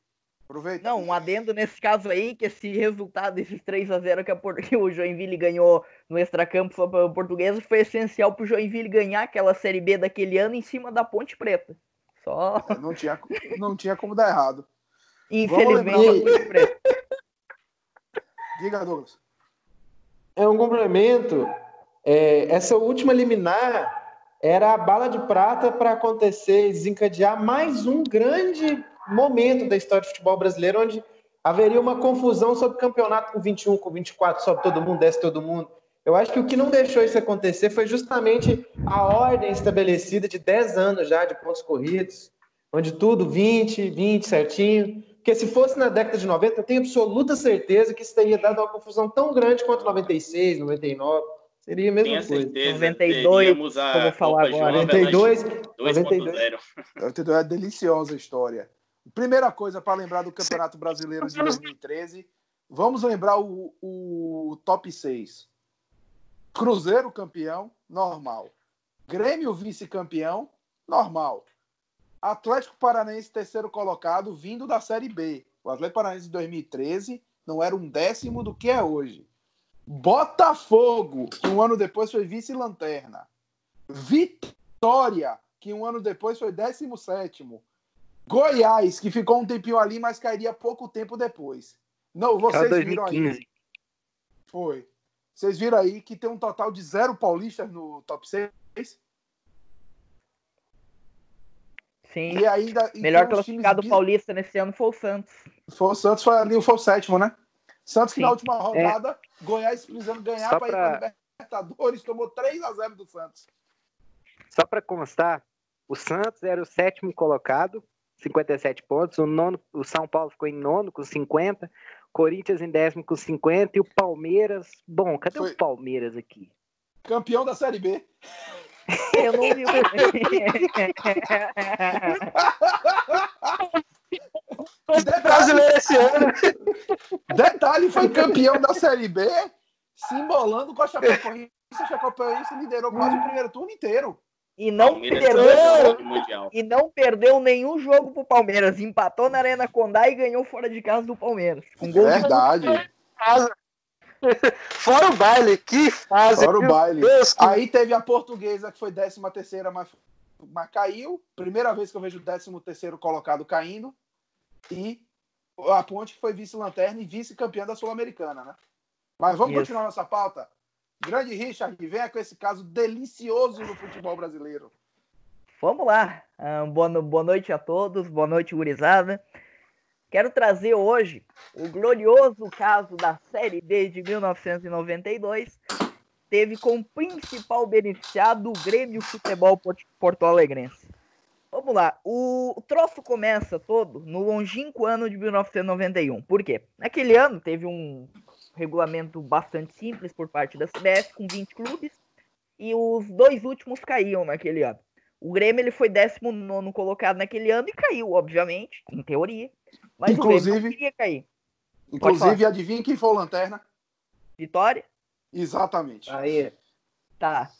Aproveita. Não, um adendo nesse caso aí, que esse resultado, esses 3 a 0 que, a, que o Joinville ganhou no extracampo para o português, foi essencial para o Joinville ganhar aquela Série B daquele ano em cima da Ponte Preta. Só. É, não tinha, não tinha como dar errado. Infelizmente, a Ponte Preta. Diga, Douglas. É um complemento. É, essa última liminar era a bala de prata para acontecer e desencadear mais um grande momento da história do futebol brasileiro onde haveria uma confusão sobre campeonato com 21, com 24, sobe todo mundo, desce todo mundo. Eu acho que o que não deixou isso acontecer foi justamente a ordem estabelecida de 10 anos já de pontos corridos, onde tudo 20, 20 certinho. Porque se fosse na década de 90, eu tenho absoluta certeza que isso teria dado uma confusão tão grande quanto 96, 99. Seria a mesma Tenho coisa. Certeza, 92, a como falar agora. 92, 92. 92 é deliciosa a história. Primeira coisa para lembrar do Campeonato Brasileiro de 2013, vamos lembrar o, o top 6. Cruzeiro campeão, normal. Grêmio vice-campeão, normal. Atlético Paranaense terceiro colocado, vindo da Série B. O Atlético Paranaense de 2013 não era um décimo do que é hoje. Botafogo, que um ano depois foi vice-lanterna. Vitória, que um ano depois foi décimo sétimo. Goiás, que ficou um tempinho ali, mas cairia pouco tempo depois. Não, vocês 2015. viram aí. Foi. Vocês viram aí que tem um total de zero paulistas no top 6? Sim. E ainda, e Melhor classificado paulista nesse ano foi o Santos. Foi o Santos, foi ali, foi o sétimo, né? Santos que na última rodada, é. Goiás precisando ganhar para pra... ir para Libertadores, tomou 3 a 0 do Santos. Só para constar, o Santos era o sétimo colocado, 57 pontos, o, nono, o São Paulo ficou em nono com 50, Corinthians em décimo com 50 e o Palmeiras. Bom, cadê Foi... o Palmeiras aqui? Campeão da Série B. Eu não vi o Brasileiro esse ano. Detalhe, foi campeão da Série B, se embolando com a Chapecoense. A Chapecoense liderou quase o primeiro turno inteiro. E não, perdeu, e não perdeu nenhum jogo pro Palmeiras. Empatou na Arena Condá e ganhou fora de casa do Palmeiras. Com gol Verdade. Fora o baile, que fase. Fora o baile. Deus, que... Aí teve a portuguesa, que foi 13 terceira, mas, mas caiu. Primeira vez que eu vejo o 13 terceiro colocado caindo. E a Ponte foi vice-lanterna e vice-campeã da Sul-Americana, né? Mas vamos Isso. continuar nossa pauta. Grande Richard, venha com esse caso delicioso no futebol brasileiro. Vamos lá. Um, boa, boa noite a todos, boa noite, gurizada. Quero trazer hoje o glorioso caso da Série B de 1992. Teve como principal beneficiado o Grêmio Futebol Porto Alegrense. Vamos lá, o troço começa todo no longínquo ano de 1991. Por quê? Naquele ano teve um regulamento bastante simples por parte da CBF, com 20 clubes, e os dois últimos caíam naquele ano. O Grêmio ele foi 19 colocado naquele ano e caiu, obviamente, em teoria. Mas inclusive, o Grêmio queria cair. Inclusive, adivinha quem foi o Lanterna? Vitória? Exatamente. Aí. Tá.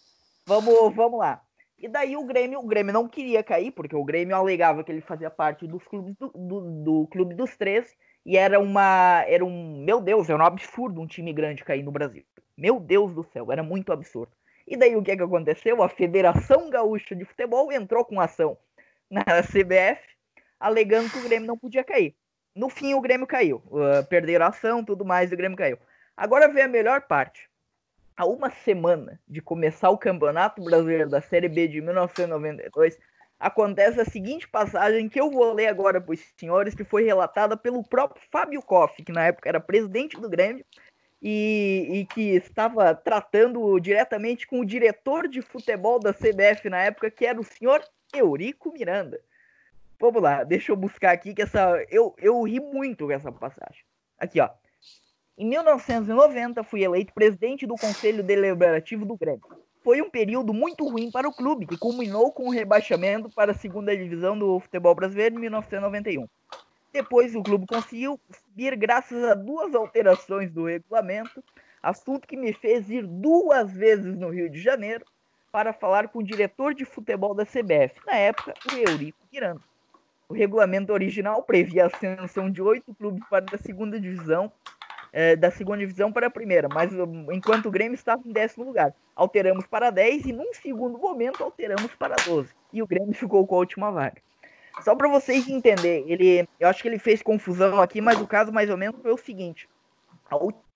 Vamos, vamos lá. E daí o Grêmio, o Grêmio não queria cair, porque o Grêmio alegava que ele fazia parte dos clubes do, do, do clube dos três e era uma. Era um. Meu Deus, era um absurdo um time grande cair no Brasil. Meu Deus do céu, era muito absurdo. E daí o que, que aconteceu? A Federação Gaúcha de Futebol entrou com ação na CBF, alegando que o Grêmio não podia cair. No fim, o Grêmio caiu. Uh, perderam a ação, tudo mais, e o Grêmio caiu. Agora vem a melhor parte. Há uma semana de começar o Campeonato Brasileiro da Série B de 1992, acontece a seguinte passagem que eu vou ler agora para os senhores, que foi relatada pelo próprio Fábio Koff, que na época era presidente do Grêmio e, e, que estava tratando diretamente com o diretor de futebol da CBF na época, que era o senhor Eurico Miranda. Vamos lá, deixa eu buscar aqui que essa. Eu, eu ri muito com essa passagem. Aqui, ó. Em 1990, fui eleito presidente do Conselho Deliberativo do Grêmio. Foi um período muito ruim para o clube, que culminou com o rebaixamento para a segunda divisão do futebol brasileiro em 1991. Depois, o clube conseguiu subir graças a duas alterações do regulamento, assunto que me fez ir duas vezes no Rio de Janeiro para falar com o diretor de futebol da CBF, na época, o Eurico Miranda. O regulamento original previa a ascensão de oito clubes para a segunda divisão, é, da segunda divisão para a primeira, mas enquanto o Grêmio estava em décimo lugar, alteramos para 10 e num segundo momento alteramos para 12. E o Grêmio ficou com a última vaga. Só para vocês entenderem, ele, eu acho que ele fez confusão aqui, mas o caso mais ou menos foi o seguinte: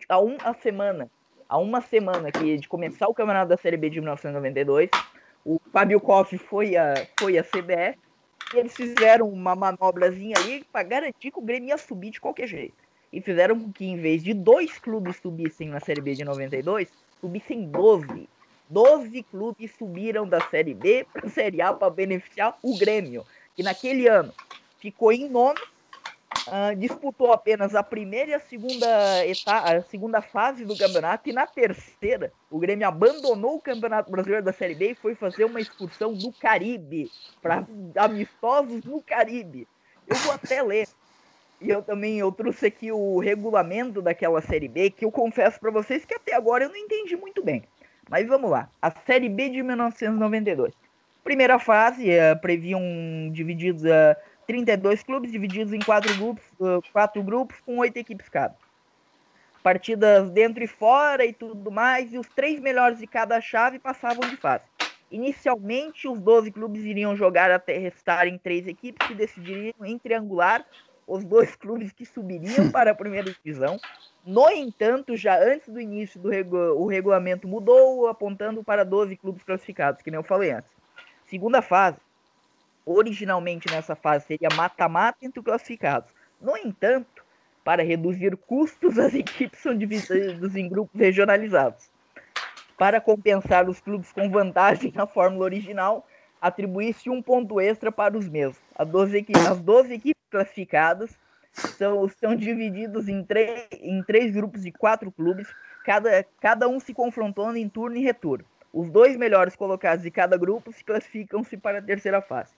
há uma semana, há uma semana que de começar o campeonato da Série B de 1992, o Fábio Koff foi a, foi a CBF e eles fizeram uma manobrazinha ali para garantir que o Grêmio ia subir de qualquer jeito. E fizeram com que, em vez de dois clubes subissem na Série B de 92, subissem 12. 12 clubes subiram da Série B para a Série A para beneficiar o Grêmio, que naquele ano ficou em nono Uh, disputou apenas a primeira e a segunda, etapa, a segunda fase do campeonato, e na terceira, o Grêmio abandonou o Campeonato Brasileiro da Série B e foi fazer uma excursão no Caribe, para amistosos no Caribe. Eu vou até ler. E eu também eu trouxe aqui o regulamento daquela Série B, que eu confesso para vocês que até agora eu não entendi muito bem. Mas vamos lá. A Série B de 1992. Primeira fase, uh, previam divididos. Uh, 32 clubes divididos em quatro grupos, quatro grupos com oito equipes cada. Partidas dentro e fora e tudo mais, e os três melhores de cada chave passavam de fase. Inicialmente, os 12 clubes iriam jogar até restarem três equipes que decidiriam em triangular os dois clubes que subiriam para a primeira divisão. No entanto, já antes do início do regu o regulamento mudou, apontando para 12 clubes classificados, que nem eu falei antes. Segunda fase. Originalmente nessa fase seria mata-mata entre os classificados. No entanto, para reduzir custos, as equipes são divididas em grupos regionalizados. Para compensar os clubes com vantagem na fórmula original, atribuísse um ponto extra para os mesmos. As 12 equipes, as 12 equipes classificadas são, são em, em três grupos de quatro clubes, cada, cada um se confrontando em turno e retorno. Os dois melhores colocados de cada grupo se classificam-se para a terceira fase.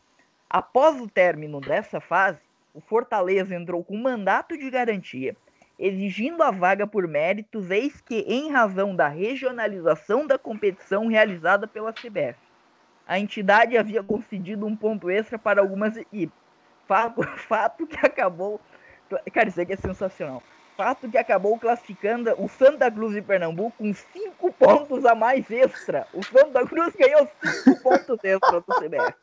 Após o término dessa fase, o Fortaleza entrou com mandato de garantia, exigindo a vaga por méritos, eis que, em razão da regionalização da competição realizada pela CBF, a entidade havia concedido um ponto extra para algumas equipes. Fato, fato que acabou. Cara, isso aqui é sensacional. Fato que acabou classificando o Santa Cruz de Pernambuco com 5 pontos a mais extra. O Santa Cruz ganhou 5 pontos extra do CBF.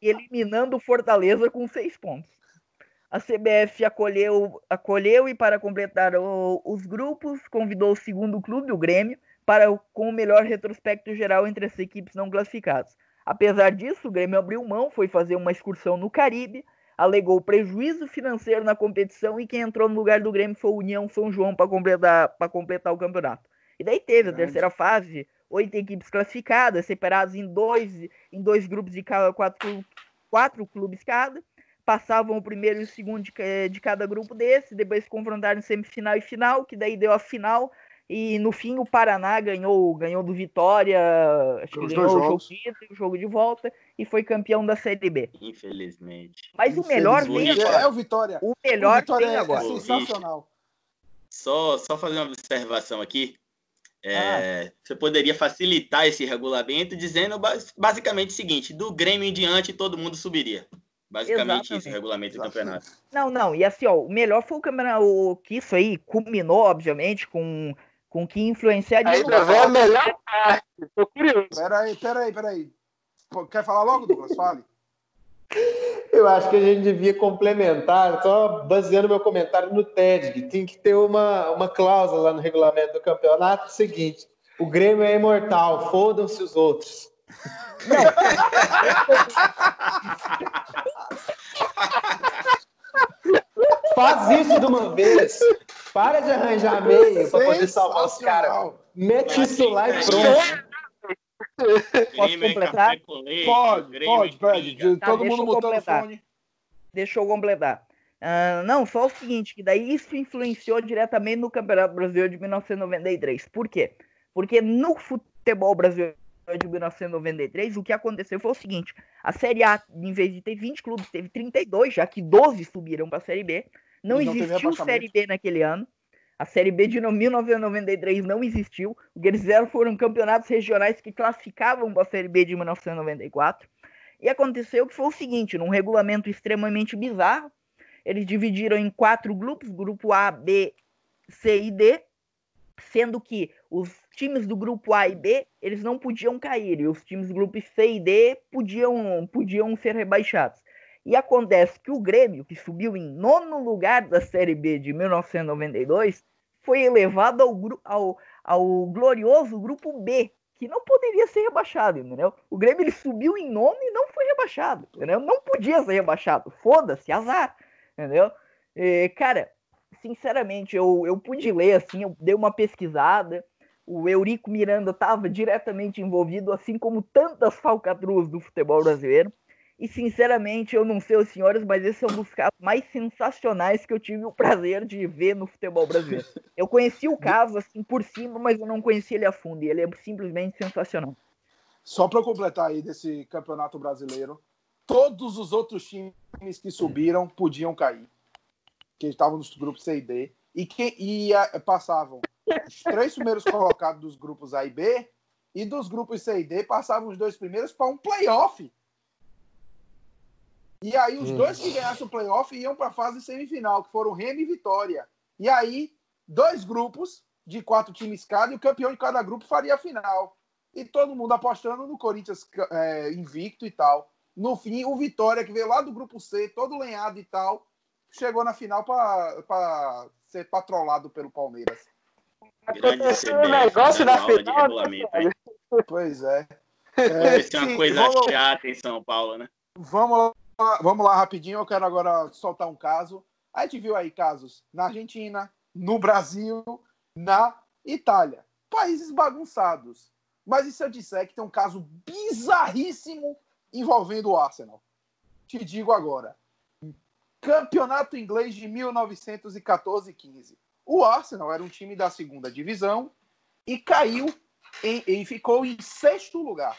Eliminando o Fortaleza com 6 pontos. A CBF acolheu, acolheu e, para completar o, os grupos, convidou o segundo clube, o Grêmio, para com o melhor retrospecto geral entre as equipes não classificadas. Apesar disso, o Grêmio abriu mão, foi fazer uma excursão no Caribe, alegou prejuízo financeiro na competição e quem entrou no lugar do Grêmio foi o União São João para completar, completar o campeonato. E daí teve a terceira fase, oito equipes classificadas, separadas em dois, em dois grupos de cada, quatro, quatro clubes cada. Passavam o primeiro e o segundo de, de cada grupo desse, depois se confrontaram em semifinal e final, que daí deu a final. E no fim o Paraná ganhou, ganhou do Vitória, acho que ganhou o jogo de o jogo de volta e foi campeão da Série B. Infelizmente. Mas o melhor vem agora. É o Vitória. O melhor o Vitória vem é, agora. É sensacional. Só, só fazer uma observação aqui. É, ah. Você poderia facilitar esse regulamento dizendo basicamente o seguinte: do Grêmio em diante todo mundo subiria. Basicamente Exatamente. isso, o regulamento do campeonato. Não, não, e assim, ó, o melhor foi o campeonato, o que isso aí culminou, obviamente, com com que influenciaria. Ainda vem a melhor parte. Tô curioso. Peraí, peraí, peraí. Quer falar logo, Douglas? Fale. Eu acho que a gente devia complementar, só baseando meu comentário no TED, que tem que ter uma, uma cláusula lá no regulamento do campeonato é seguinte: o Grêmio é imortal, fodam-se os outros. Não. Faz isso de uma vez. Para de arranjar meio para poder salvar os caras. Mete isso lá e pronto. Posso completar? Pode, pode, pode. Tá, Todo mundo mutando o fone. Deixa eu completar. Uh, não, só o seguinte, que daí isso influenciou diretamente no Campeonato Brasileiro de 1993. Por quê? Porque no futebol brasileiro de 1993, o que aconteceu foi o seguinte: a Série A, em vez de ter 20 clubes, teve 32, já que 12 subiram para a Série B. Não, não existiu Série B naquele ano. A Série B de 1993 não existiu. O que eles fizeram foram campeonatos regionais que classificavam para a Série B de 1994. E aconteceu que foi o seguinte: num regulamento extremamente bizarro, eles dividiram em quatro grupos: grupo A, B, C e D, sendo que os times do grupo A e B eles não podiam cair e os times do grupo C e D podiam, podiam ser rebaixados. E acontece que o Grêmio, que subiu em nono lugar da Série B de 1992, foi elevado ao, ao, ao glorioso Grupo B, que não poderia ser rebaixado, entendeu? O Grêmio ele subiu em nono e não foi rebaixado, entendeu? Não podia ser rebaixado. Foda-se, azar, entendeu? E, cara, sinceramente, eu, eu pude ler, assim, eu dei uma pesquisada, o Eurico Miranda estava diretamente envolvido, assim como tantas falcatruas do futebol brasileiro. E sinceramente, eu não sei os senhores, mas esse é um dos casos mais sensacionais que eu tive o prazer de ver no futebol brasileiro. Eu conheci o caso assim por cima, mas eu não conheci ele a fundo. E ele é simplesmente sensacional. Só para completar aí desse campeonato brasileiro, todos os outros times que subiram podiam cair, que estavam nos grupos C e D, e que e, passavam os três primeiros colocados dos grupos A e B, e dos grupos C e D passavam os dois primeiros para um playoff e aí os hum. dois que ganhassem o playoff iam para a fase semifinal, que foram Remy e Vitória. E aí, dois grupos de quatro times cada, e o campeão de cada grupo faria a final. E todo mundo apostando no Corinthians é, invicto e tal. No fim, o Vitória, que veio lá do grupo C, todo lenhado e tal, chegou na final para ser patrolado pelo Palmeiras. Aconteceu um negócio na final. Né? Pois é. é Isso é uma coisa vamos, chata em São Paulo, né? Vamos vamos lá rapidinho. Eu quero agora soltar um caso. A gente viu aí casos na Argentina, no Brasil, na Itália. Países bagunçados. Mas e se eu disser que tem um caso bizarríssimo envolvendo o Arsenal? Te digo agora. Campeonato inglês de 1914-15. O Arsenal era um time da segunda divisão e caiu e ficou em sexto lugar.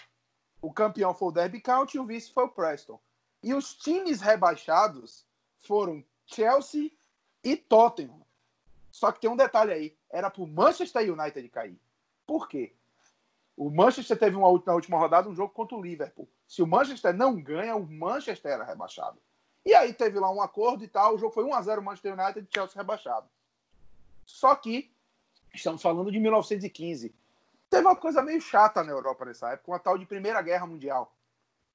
O campeão foi o Derby County e o vice foi o Preston. E os times rebaixados foram Chelsea e Tottenham. Só que tem um detalhe aí: era para o Manchester United cair. Por quê? O Manchester teve uma, na última rodada um jogo contra o Liverpool. Se o Manchester não ganha, o Manchester era rebaixado. E aí teve lá um acordo e tal. O jogo foi 1x0 Manchester United e Chelsea rebaixado. Só que estamos falando de 1915. Teve uma coisa meio chata na Europa nessa época, uma tal de Primeira Guerra Mundial.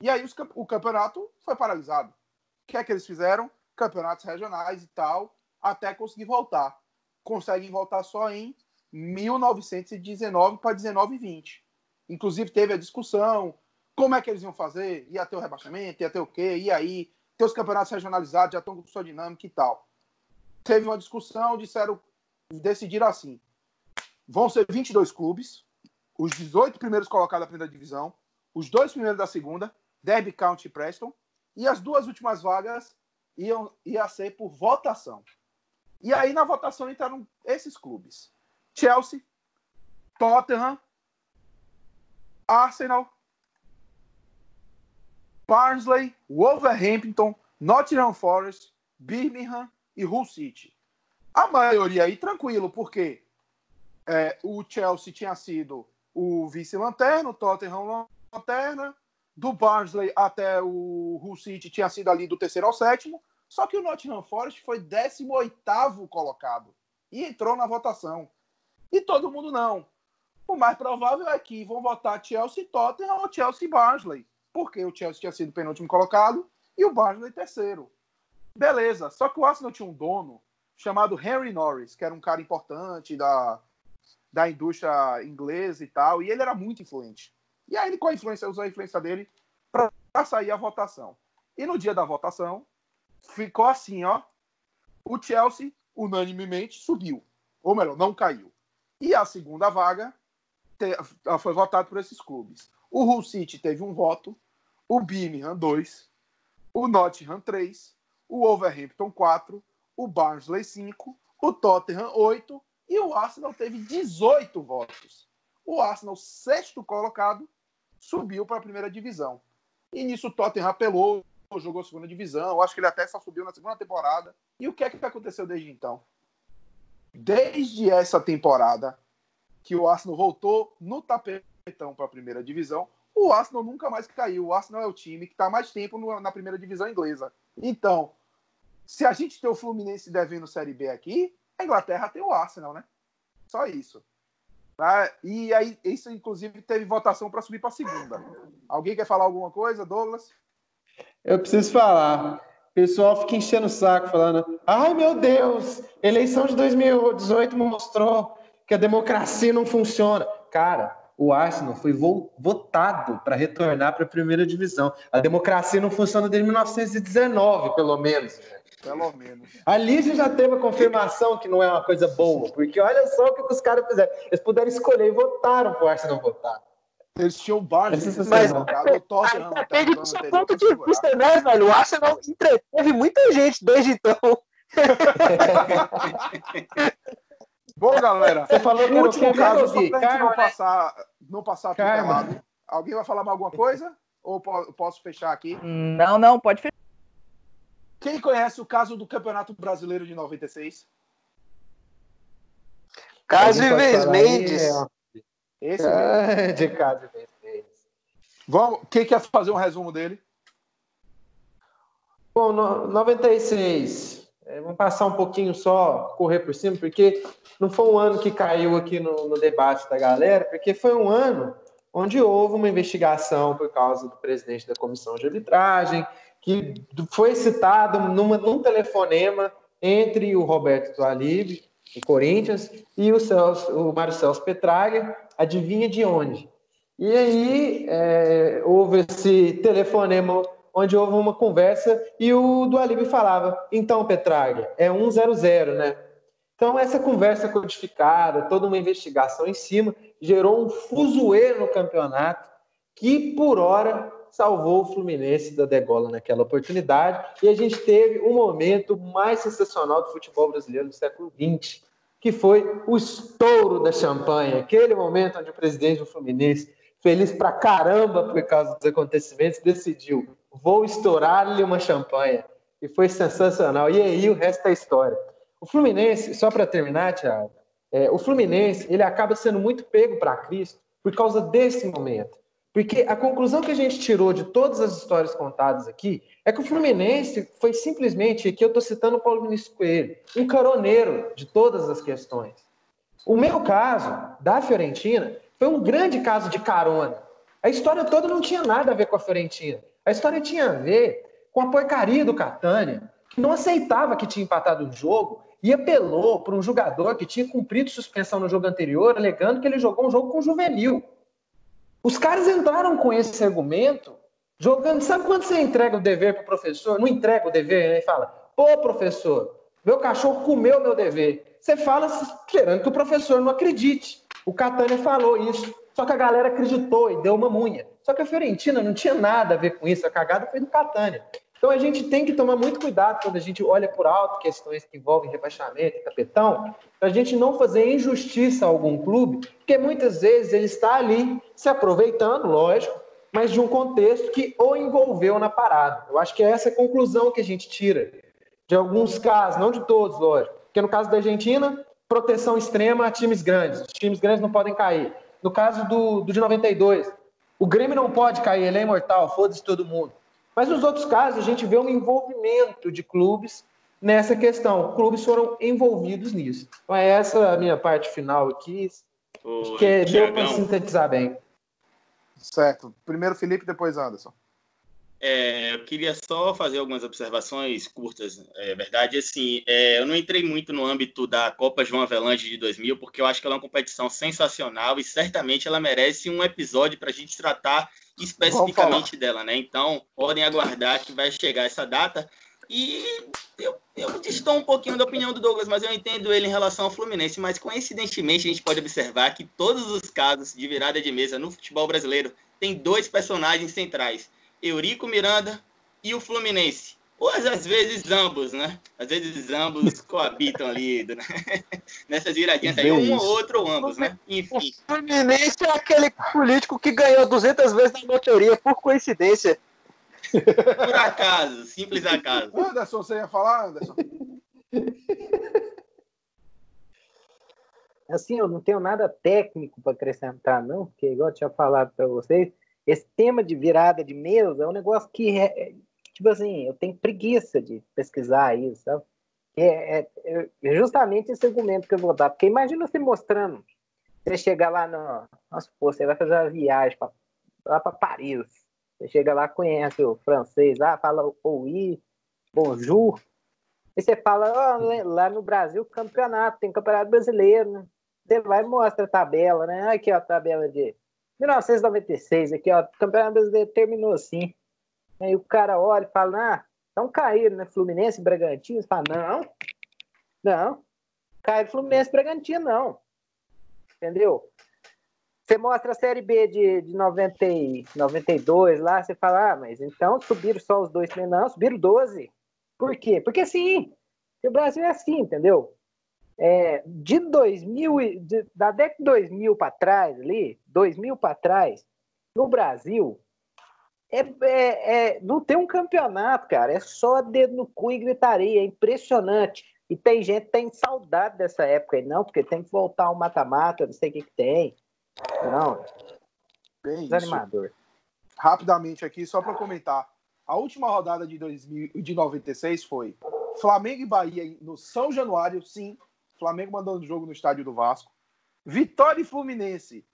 E aí os, o campeonato foi paralisado. O que é que eles fizeram? Campeonatos regionais e tal, até conseguir voltar. Conseguem voltar só em 1919 para 1920. Inclusive teve a discussão, como é que eles iam fazer? Ia ter o rebaixamento, ia ter o quê? E aí ter os campeonatos regionalizados já estão com sua dinâmica e tal. Teve uma discussão, disseram, decidiram assim: vão ser 22 clubes, os 18 primeiros colocados da primeira divisão, os dois primeiros da segunda, Derby County e Preston, e as duas últimas vagas iam ia ser por votação. E aí na votação entraram esses clubes: Chelsea, Tottenham, Arsenal, Barnsley, Wolverhampton, Nottingham Forest, Birmingham e Hull City. A maioria aí tranquilo, porque é, o Chelsea tinha sido o vice-lanterna, o Tottenham lanterna, do Barnsley até o Hull City tinha sido ali do terceiro ao sétimo, só que o Nottingham Forest foi 18 colocado e entrou na votação. E todo mundo não. O mais provável é que vão votar Chelsea Tottenham ou Chelsea Barnsley porque o Chelsea tinha sido penúltimo colocado e o Barnsley terceiro. Beleza, só que o Arsenal tinha um dono chamado Henry Norris, que era um cara importante da, da indústria inglesa e tal, e ele era muito influente. E aí ele, com a influência, usou a influência dele para sair a votação. E no dia da votação, ficou assim, ó. O Chelsea, unanimemente, subiu. Ou melhor, não caiu. E a segunda vaga te, foi votada por esses clubes. O Hull City teve um voto, o Birmingham 2, o Nottingham 3, o Wolverhampton 4, o Barnsley 5, o Tottenham 8 e o Arsenal teve 18 votos. O Arsenal, sexto colocado, subiu para a primeira divisão. E nisso o Tottenham apelou, jogou a segunda divisão. Acho que ele até só subiu na segunda temporada. E o que é que aconteceu desde então? Desde essa temporada que o Arsenal voltou no tapetão para a primeira divisão, o Arsenal nunca mais caiu. O Arsenal é o time que está mais tempo no, na primeira divisão inglesa. Então, se a gente tem o Fluminense devendo Série B aqui, a Inglaterra tem o Arsenal, né? Só isso. Tá? E aí, isso inclusive teve votação para subir para a segunda. Alguém quer falar alguma coisa, Douglas? Eu preciso falar. O pessoal fica enchendo o saco falando: ai meu Deus, eleição de 2018 mostrou que a democracia não funciona. Cara, o Arsenal foi votado para retornar para a primeira divisão. A democracia não funciona desde 1919, pelo menos. Pelo menos. Ali você já teve a confirmação que não é uma coisa boa, porque olha só o que os caras fizeram. Eles puderam escolher e votaram para o Arsenal votar. Eles tinham o Barnes, mas o Tottenham. Depende do seu ponto de vista, né, velho? O Arsenal entreteve muita gente desde então. Bom, galera, você falou que o último caso, só pra gente não passar, não passar. Alguém vai falar mais alguma coisa? Ou posso fechar aqui? Não, não, pode fechar. Quem conhece o caso do Campeonato Brasileiro de 96? Caso Ives Mendes. Esse é, de caso Ives Mendes. Vamos, quem quer fazer um resumo dele? Bom, no, 96. É, vamos passar um pouquinho só, correr por cima, porque não foi um ano que caiu aqui no, no, debate da galera, porque foi um ano onde houve uma investigação por causa do presidente da comissão de arbitragem, que foi citado numa, num telefonema entre o Roberto Tualib, o Corinthians, e o, Celso, o Mário Celso Petralha, adivinha de onde? E aí é, houve esse telefonema onde houve uma conversa e o Dualib falava, então, Petralha, é 100, né? Então, essa conversa codificada, toda uma investigação em cima, gerou um fuzuê no campeonato que, por hora, salvou o Fluminense da degola naquela oportunidade. E a gente teve um momento mais sensacional do futebol brasileiro do século XX, que foi o estouro da champanhe, aquele momento onde o presidente do Fluminense, feliz pra caramba por causa dos acontecimentos, decidiu: vou estourar-lhe uma champanhe. E foi sensacional. E aí o resto é história. O Fluminense, só para terminar, Thiago, é, o Fluminense ele acaba sendo muito pego para Cristo por causa desse momento. Porque a conclusão que a gente tirou de todas as histórias contadas aqui é que o Fluminense foi simplesmente, aqui eu estou citando o Paulo Vinícius Coelho, um caroneiro de todas as questões. O meu caso, da Fiorentina, foi um grande caso de carona. A história toda não tinha nada a ver com a Fiorentina. A história tinha a ver com a porcaria do Catânia, que não aceitava que tinha empatado o jogo e apelou para um jogador que tinha cumprido suspensão no jogo anterior, alegando que ele jogou um jogo com juvenil. Os caras entraram com esse argumento, jogando. Sabe quando você entrega o dever para o professor? Não entrega o dever, né? E fala: pô, professor, meu cachorro comeu meu dever. Você fala esperando que o professor não acredite. O Catânia falou isso. Só que a galera acreditou e deu uma munha. Só que a Fiorentina não tinha nada a ver com isso. A cagada foi do Catânia. Então a gente tem que tomar muito cuidado quando a gente olha por alto questões que envolvem rebaixamento tapetão, para a gente não fazer injustiça a algum clube, porque muitas vezes ele está ali se aproveitando, lógico, mas de um contexto que o envolveu na parada. Eu acho que é essa a conclusão que a gente tira de alguns casos, não de todos, lógico. Porque no caso da Argentina, proteção extrema a times grandes. Os times grandes não podem cair. No caso do, do de 92, o Grêmio não pode cair, ele é imortal, foda-se todo mundo. Mas nos outros casos, a gente vê um envolvimento de clubes nessa questão. Clubes foram envolvidos nisso. Então, é essa a minha parte final aqui, Ô, que é, deu para sintetizar bem. Certo. Primeiro Felipe, depois Anderson. É, eu queria só fazer algumas observações curtas. É verdade, assim, é, eu não entrei muito no âmbito da Copa João Avelange de 2000, porque eu acho que ela é uma competição sensacional e certamente ela merece um episódio para a gente tratar especificamente dela, né? Então, podem aguardar que vai chegar essa data. E eu, eu um pouquinho da opinião do Douglas, mas eu entendo ele em relação ao Fluminense. Mas coincidentemente, a gente pode observar que todos os casos de virada de mesa no futebol brasileiro tem dois personagens centrais: Eurico Miranda e o Fluminense. Ou às vezes ambos, né? Às vezes ambos coabitam ali né? nessas viradinhas aí, um ou outro ou ambos, né? Enfim. O Fluminense é aquele político que ganhou 200 vezes na loteria, por coincidência. Por acaso, simples acaso. Anderson, você ia falar, Anderson? Assim, eu não tenho nada técnico para acrescentar, não, porque, igual eu tinha falado para vocês, esse tema de virada de mesa é um negócio que tipo assim, eu tenho preguiça de pesquisar isso, sabe? É, é, é, justamente esse argumento que eu vou dar, porque imagina você mostrando, você chegar lá no, nossa, pô, você vai fazer uma viagem pra, lá para Paris, você chega lá, conhece o francês, ah, fala oui, bonjour, e você fala, oh, lá no Brasil, campeonato, tem campeonato brasileiro, né? Você vai e mostra a tabela, né? Aqui, ó, a tabela de 1996, aqui, ó, campeonato brasileiro terminou assim. Aí o cara olha e fala, ah, então caíram, né? Fluminense e Bragantino. Você fala, não, não, caíram Fluminense e Bragantino, não. Entendeu? Você mostra a Série B de, de 90, 92 lá, você fala, ah, mas então subiram só os dois, não, subiram 12. Por quê? Porque assim, o Brasil é assim, entendeu? É, de 2000, de, da década de 2000 para trás ali, 2000 para trás, no Brasil, é, é, é, não tem um campeonato, cara. É só dedo no cu e gritaria. É impressionante. E tem gente que tem saudade dessa época aí, não, porque tem que voltar ao mata-mata, não sei o que, que tem. Não. Bem Desanimador. Isso. Rapidamente aqui, só para comentar. A última rodada de, 2000, de 96 foi Flamengo e Bahia no São Januário, sim. Flamengo mandando jogo no estádio do Vasco. Vitória e Fluminense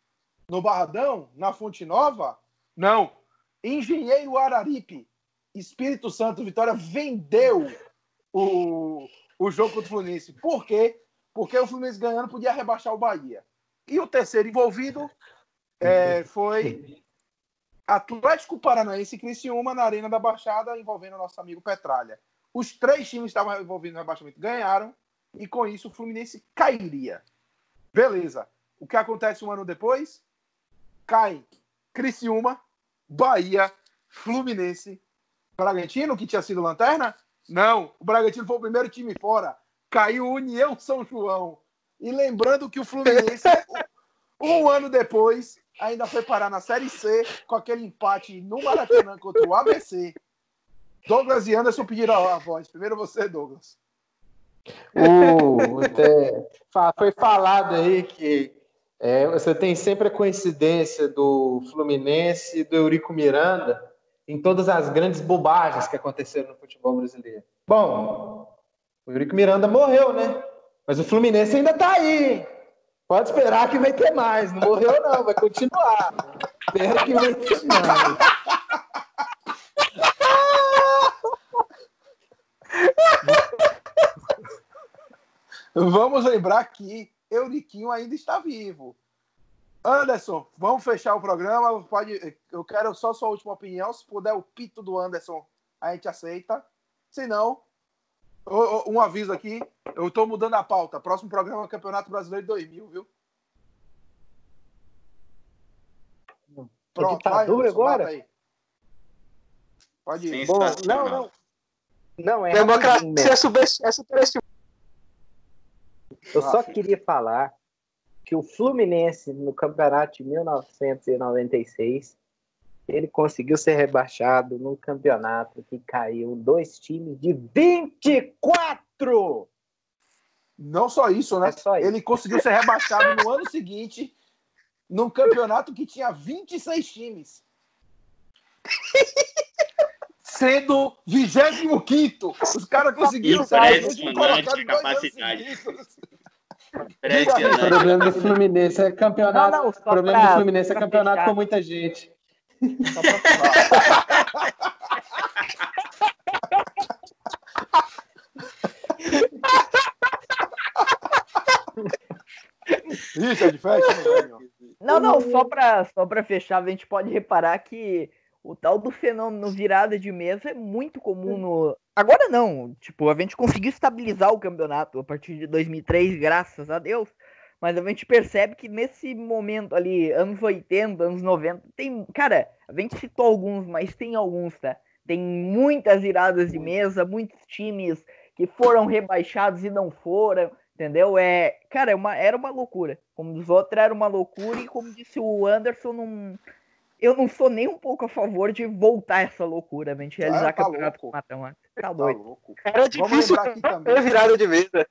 No Barradão? Na Fonte Nova? Não. Engenheiro Araripe, Espírito Santo, Vitória vendeu o, o jogo contra o Fluminense. Por quê? Porque o Fluminense ganhando podia rebaixar o Bahia. E o terceiro envolvido é, foi Atlético Paranaense e Criciúma na Arena da Baixada, envolvendo o nosso amigo Petralha. Os três times estavam envolvidos no rebaixamento ganharam, e com isso o Fluminense cairia. Beleza. O que acontece um ano depois? Cai Criciúma, Bahia, Fluminense, Bragantino, que tinha sido lanterna? Não, o Bragantino foi o primeiro time fora. Caiu União São João. E lembrando que o Fluminense, um ano depois, ainda foi parar na Série C com aquele empate no Maracanã contra o ABC. Douglas e Anderson pediram a voz. Primeiro você, Douglas. Uh, foi falado aí que é, você tem sempre a coincidência do Fluminense e do Eurico Miranda em todas as grandes bobagens que aconteceram no futebol brasileiro. Bom, o Eurico Miranda morreu, né? Mas o Fluminense ainda tá aí. Pode esperar que vai ter mais. Não morreu, não, vai continuar. Espera que vai ter mais. Vamos lembrar que Euriquinho ainda está vivo. Anderson, vamos fechar o programa. Pode, eu quero só sua última opinião. Se puder, o pito do Anderson, a gente aceita. Se não, um aviso aqui. Eu estou mudando a pauta. Próximo programa é o Campeonato Brasileiro de 2000, viu? Pronto, vai, agora? Aí. Pode ir. Bom, não, não. Não, é. Democracia é superestimada. Eu só queria falar que o Fluminense, no campeonato de 1996, ele conseguiu ser rebaixado num campeonato que caiu dois times de 24! Não só isso, né? É só isso. Ele conseguiu ser rebaixado no ano seguinte num campeonato que tinha 26 times. Sendo 25. Os caras conseguiram sair de capacidade. O problema do Fluminense é campeonato. Não, não, o problema pra, do Fluminense é campeonato fechar. com muita gente. Só pra Richard, fecha. Não, não, só pra, só pra fechar, a gente pode reparar que o tal do fenômeno virada de mesa é muito comum no. Agora não, tipo, a gente conseguiu estabilizar o campeonato a partir de 2003, graças a Deus. Mas a gente percebe que nesse momento ali, anos 80, anos 90, tem. Cara, a gente citou alguns, mas tem alguns, tá? Tem muitas viradas de mesa, muitos times que foram rebaixados e não foram, entendeu? É, cara, é uma, era uma loucura. Como dos outros, era uma loucura, e como disse o Anderson, não eu não sou nem um pouco a favor de voltar essa loucura, gente realizar ah, tá campeonato com mata Tá doido. Tá louco. Era difícil aqui também. virada de mesa.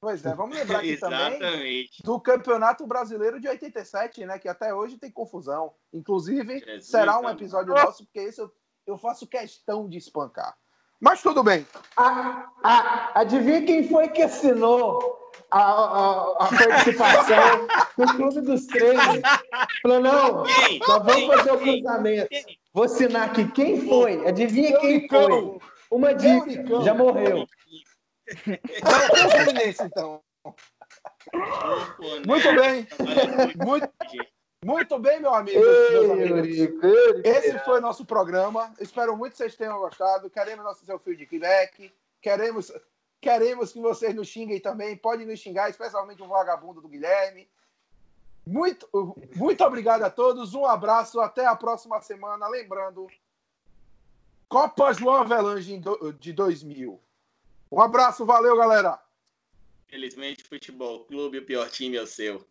Pois é, vamos lembrar aqui também do Campeonato Brasileiro de 87, né? Que até hoje tem confusão. Inclusive, Jesus será um episódio nosso, porque esse eu, eu faço questão de espancar. Mas tudo bem. Ah, ah, adivinha quem foi que assinou a, a, a participação no Clube dos Três. Falou, não, nós vamos fazer o cruzamento. Vou assinar aqui. Quem foi? Adivinha quem foi? Uma dica, já morreu. Fluminense, então. Muito bem. Muito, muito bem, meu amigo. Ei, Esse foi o nosso programa. Espero muito que vocês tenham gostado. Queremos nosso seu feedback. Queremos Queremos que vocês nos xinguem também. Pode nos xingar, especialmente o vagabundo do Guilherme. Muito, muito obrigado a todos. Um abraço. Até a próxima semana. Lembrando, Copa João Avelange de 2000. Um abraço. Valeu, galera. Felizmente, futebol clube, o pior time é o seu.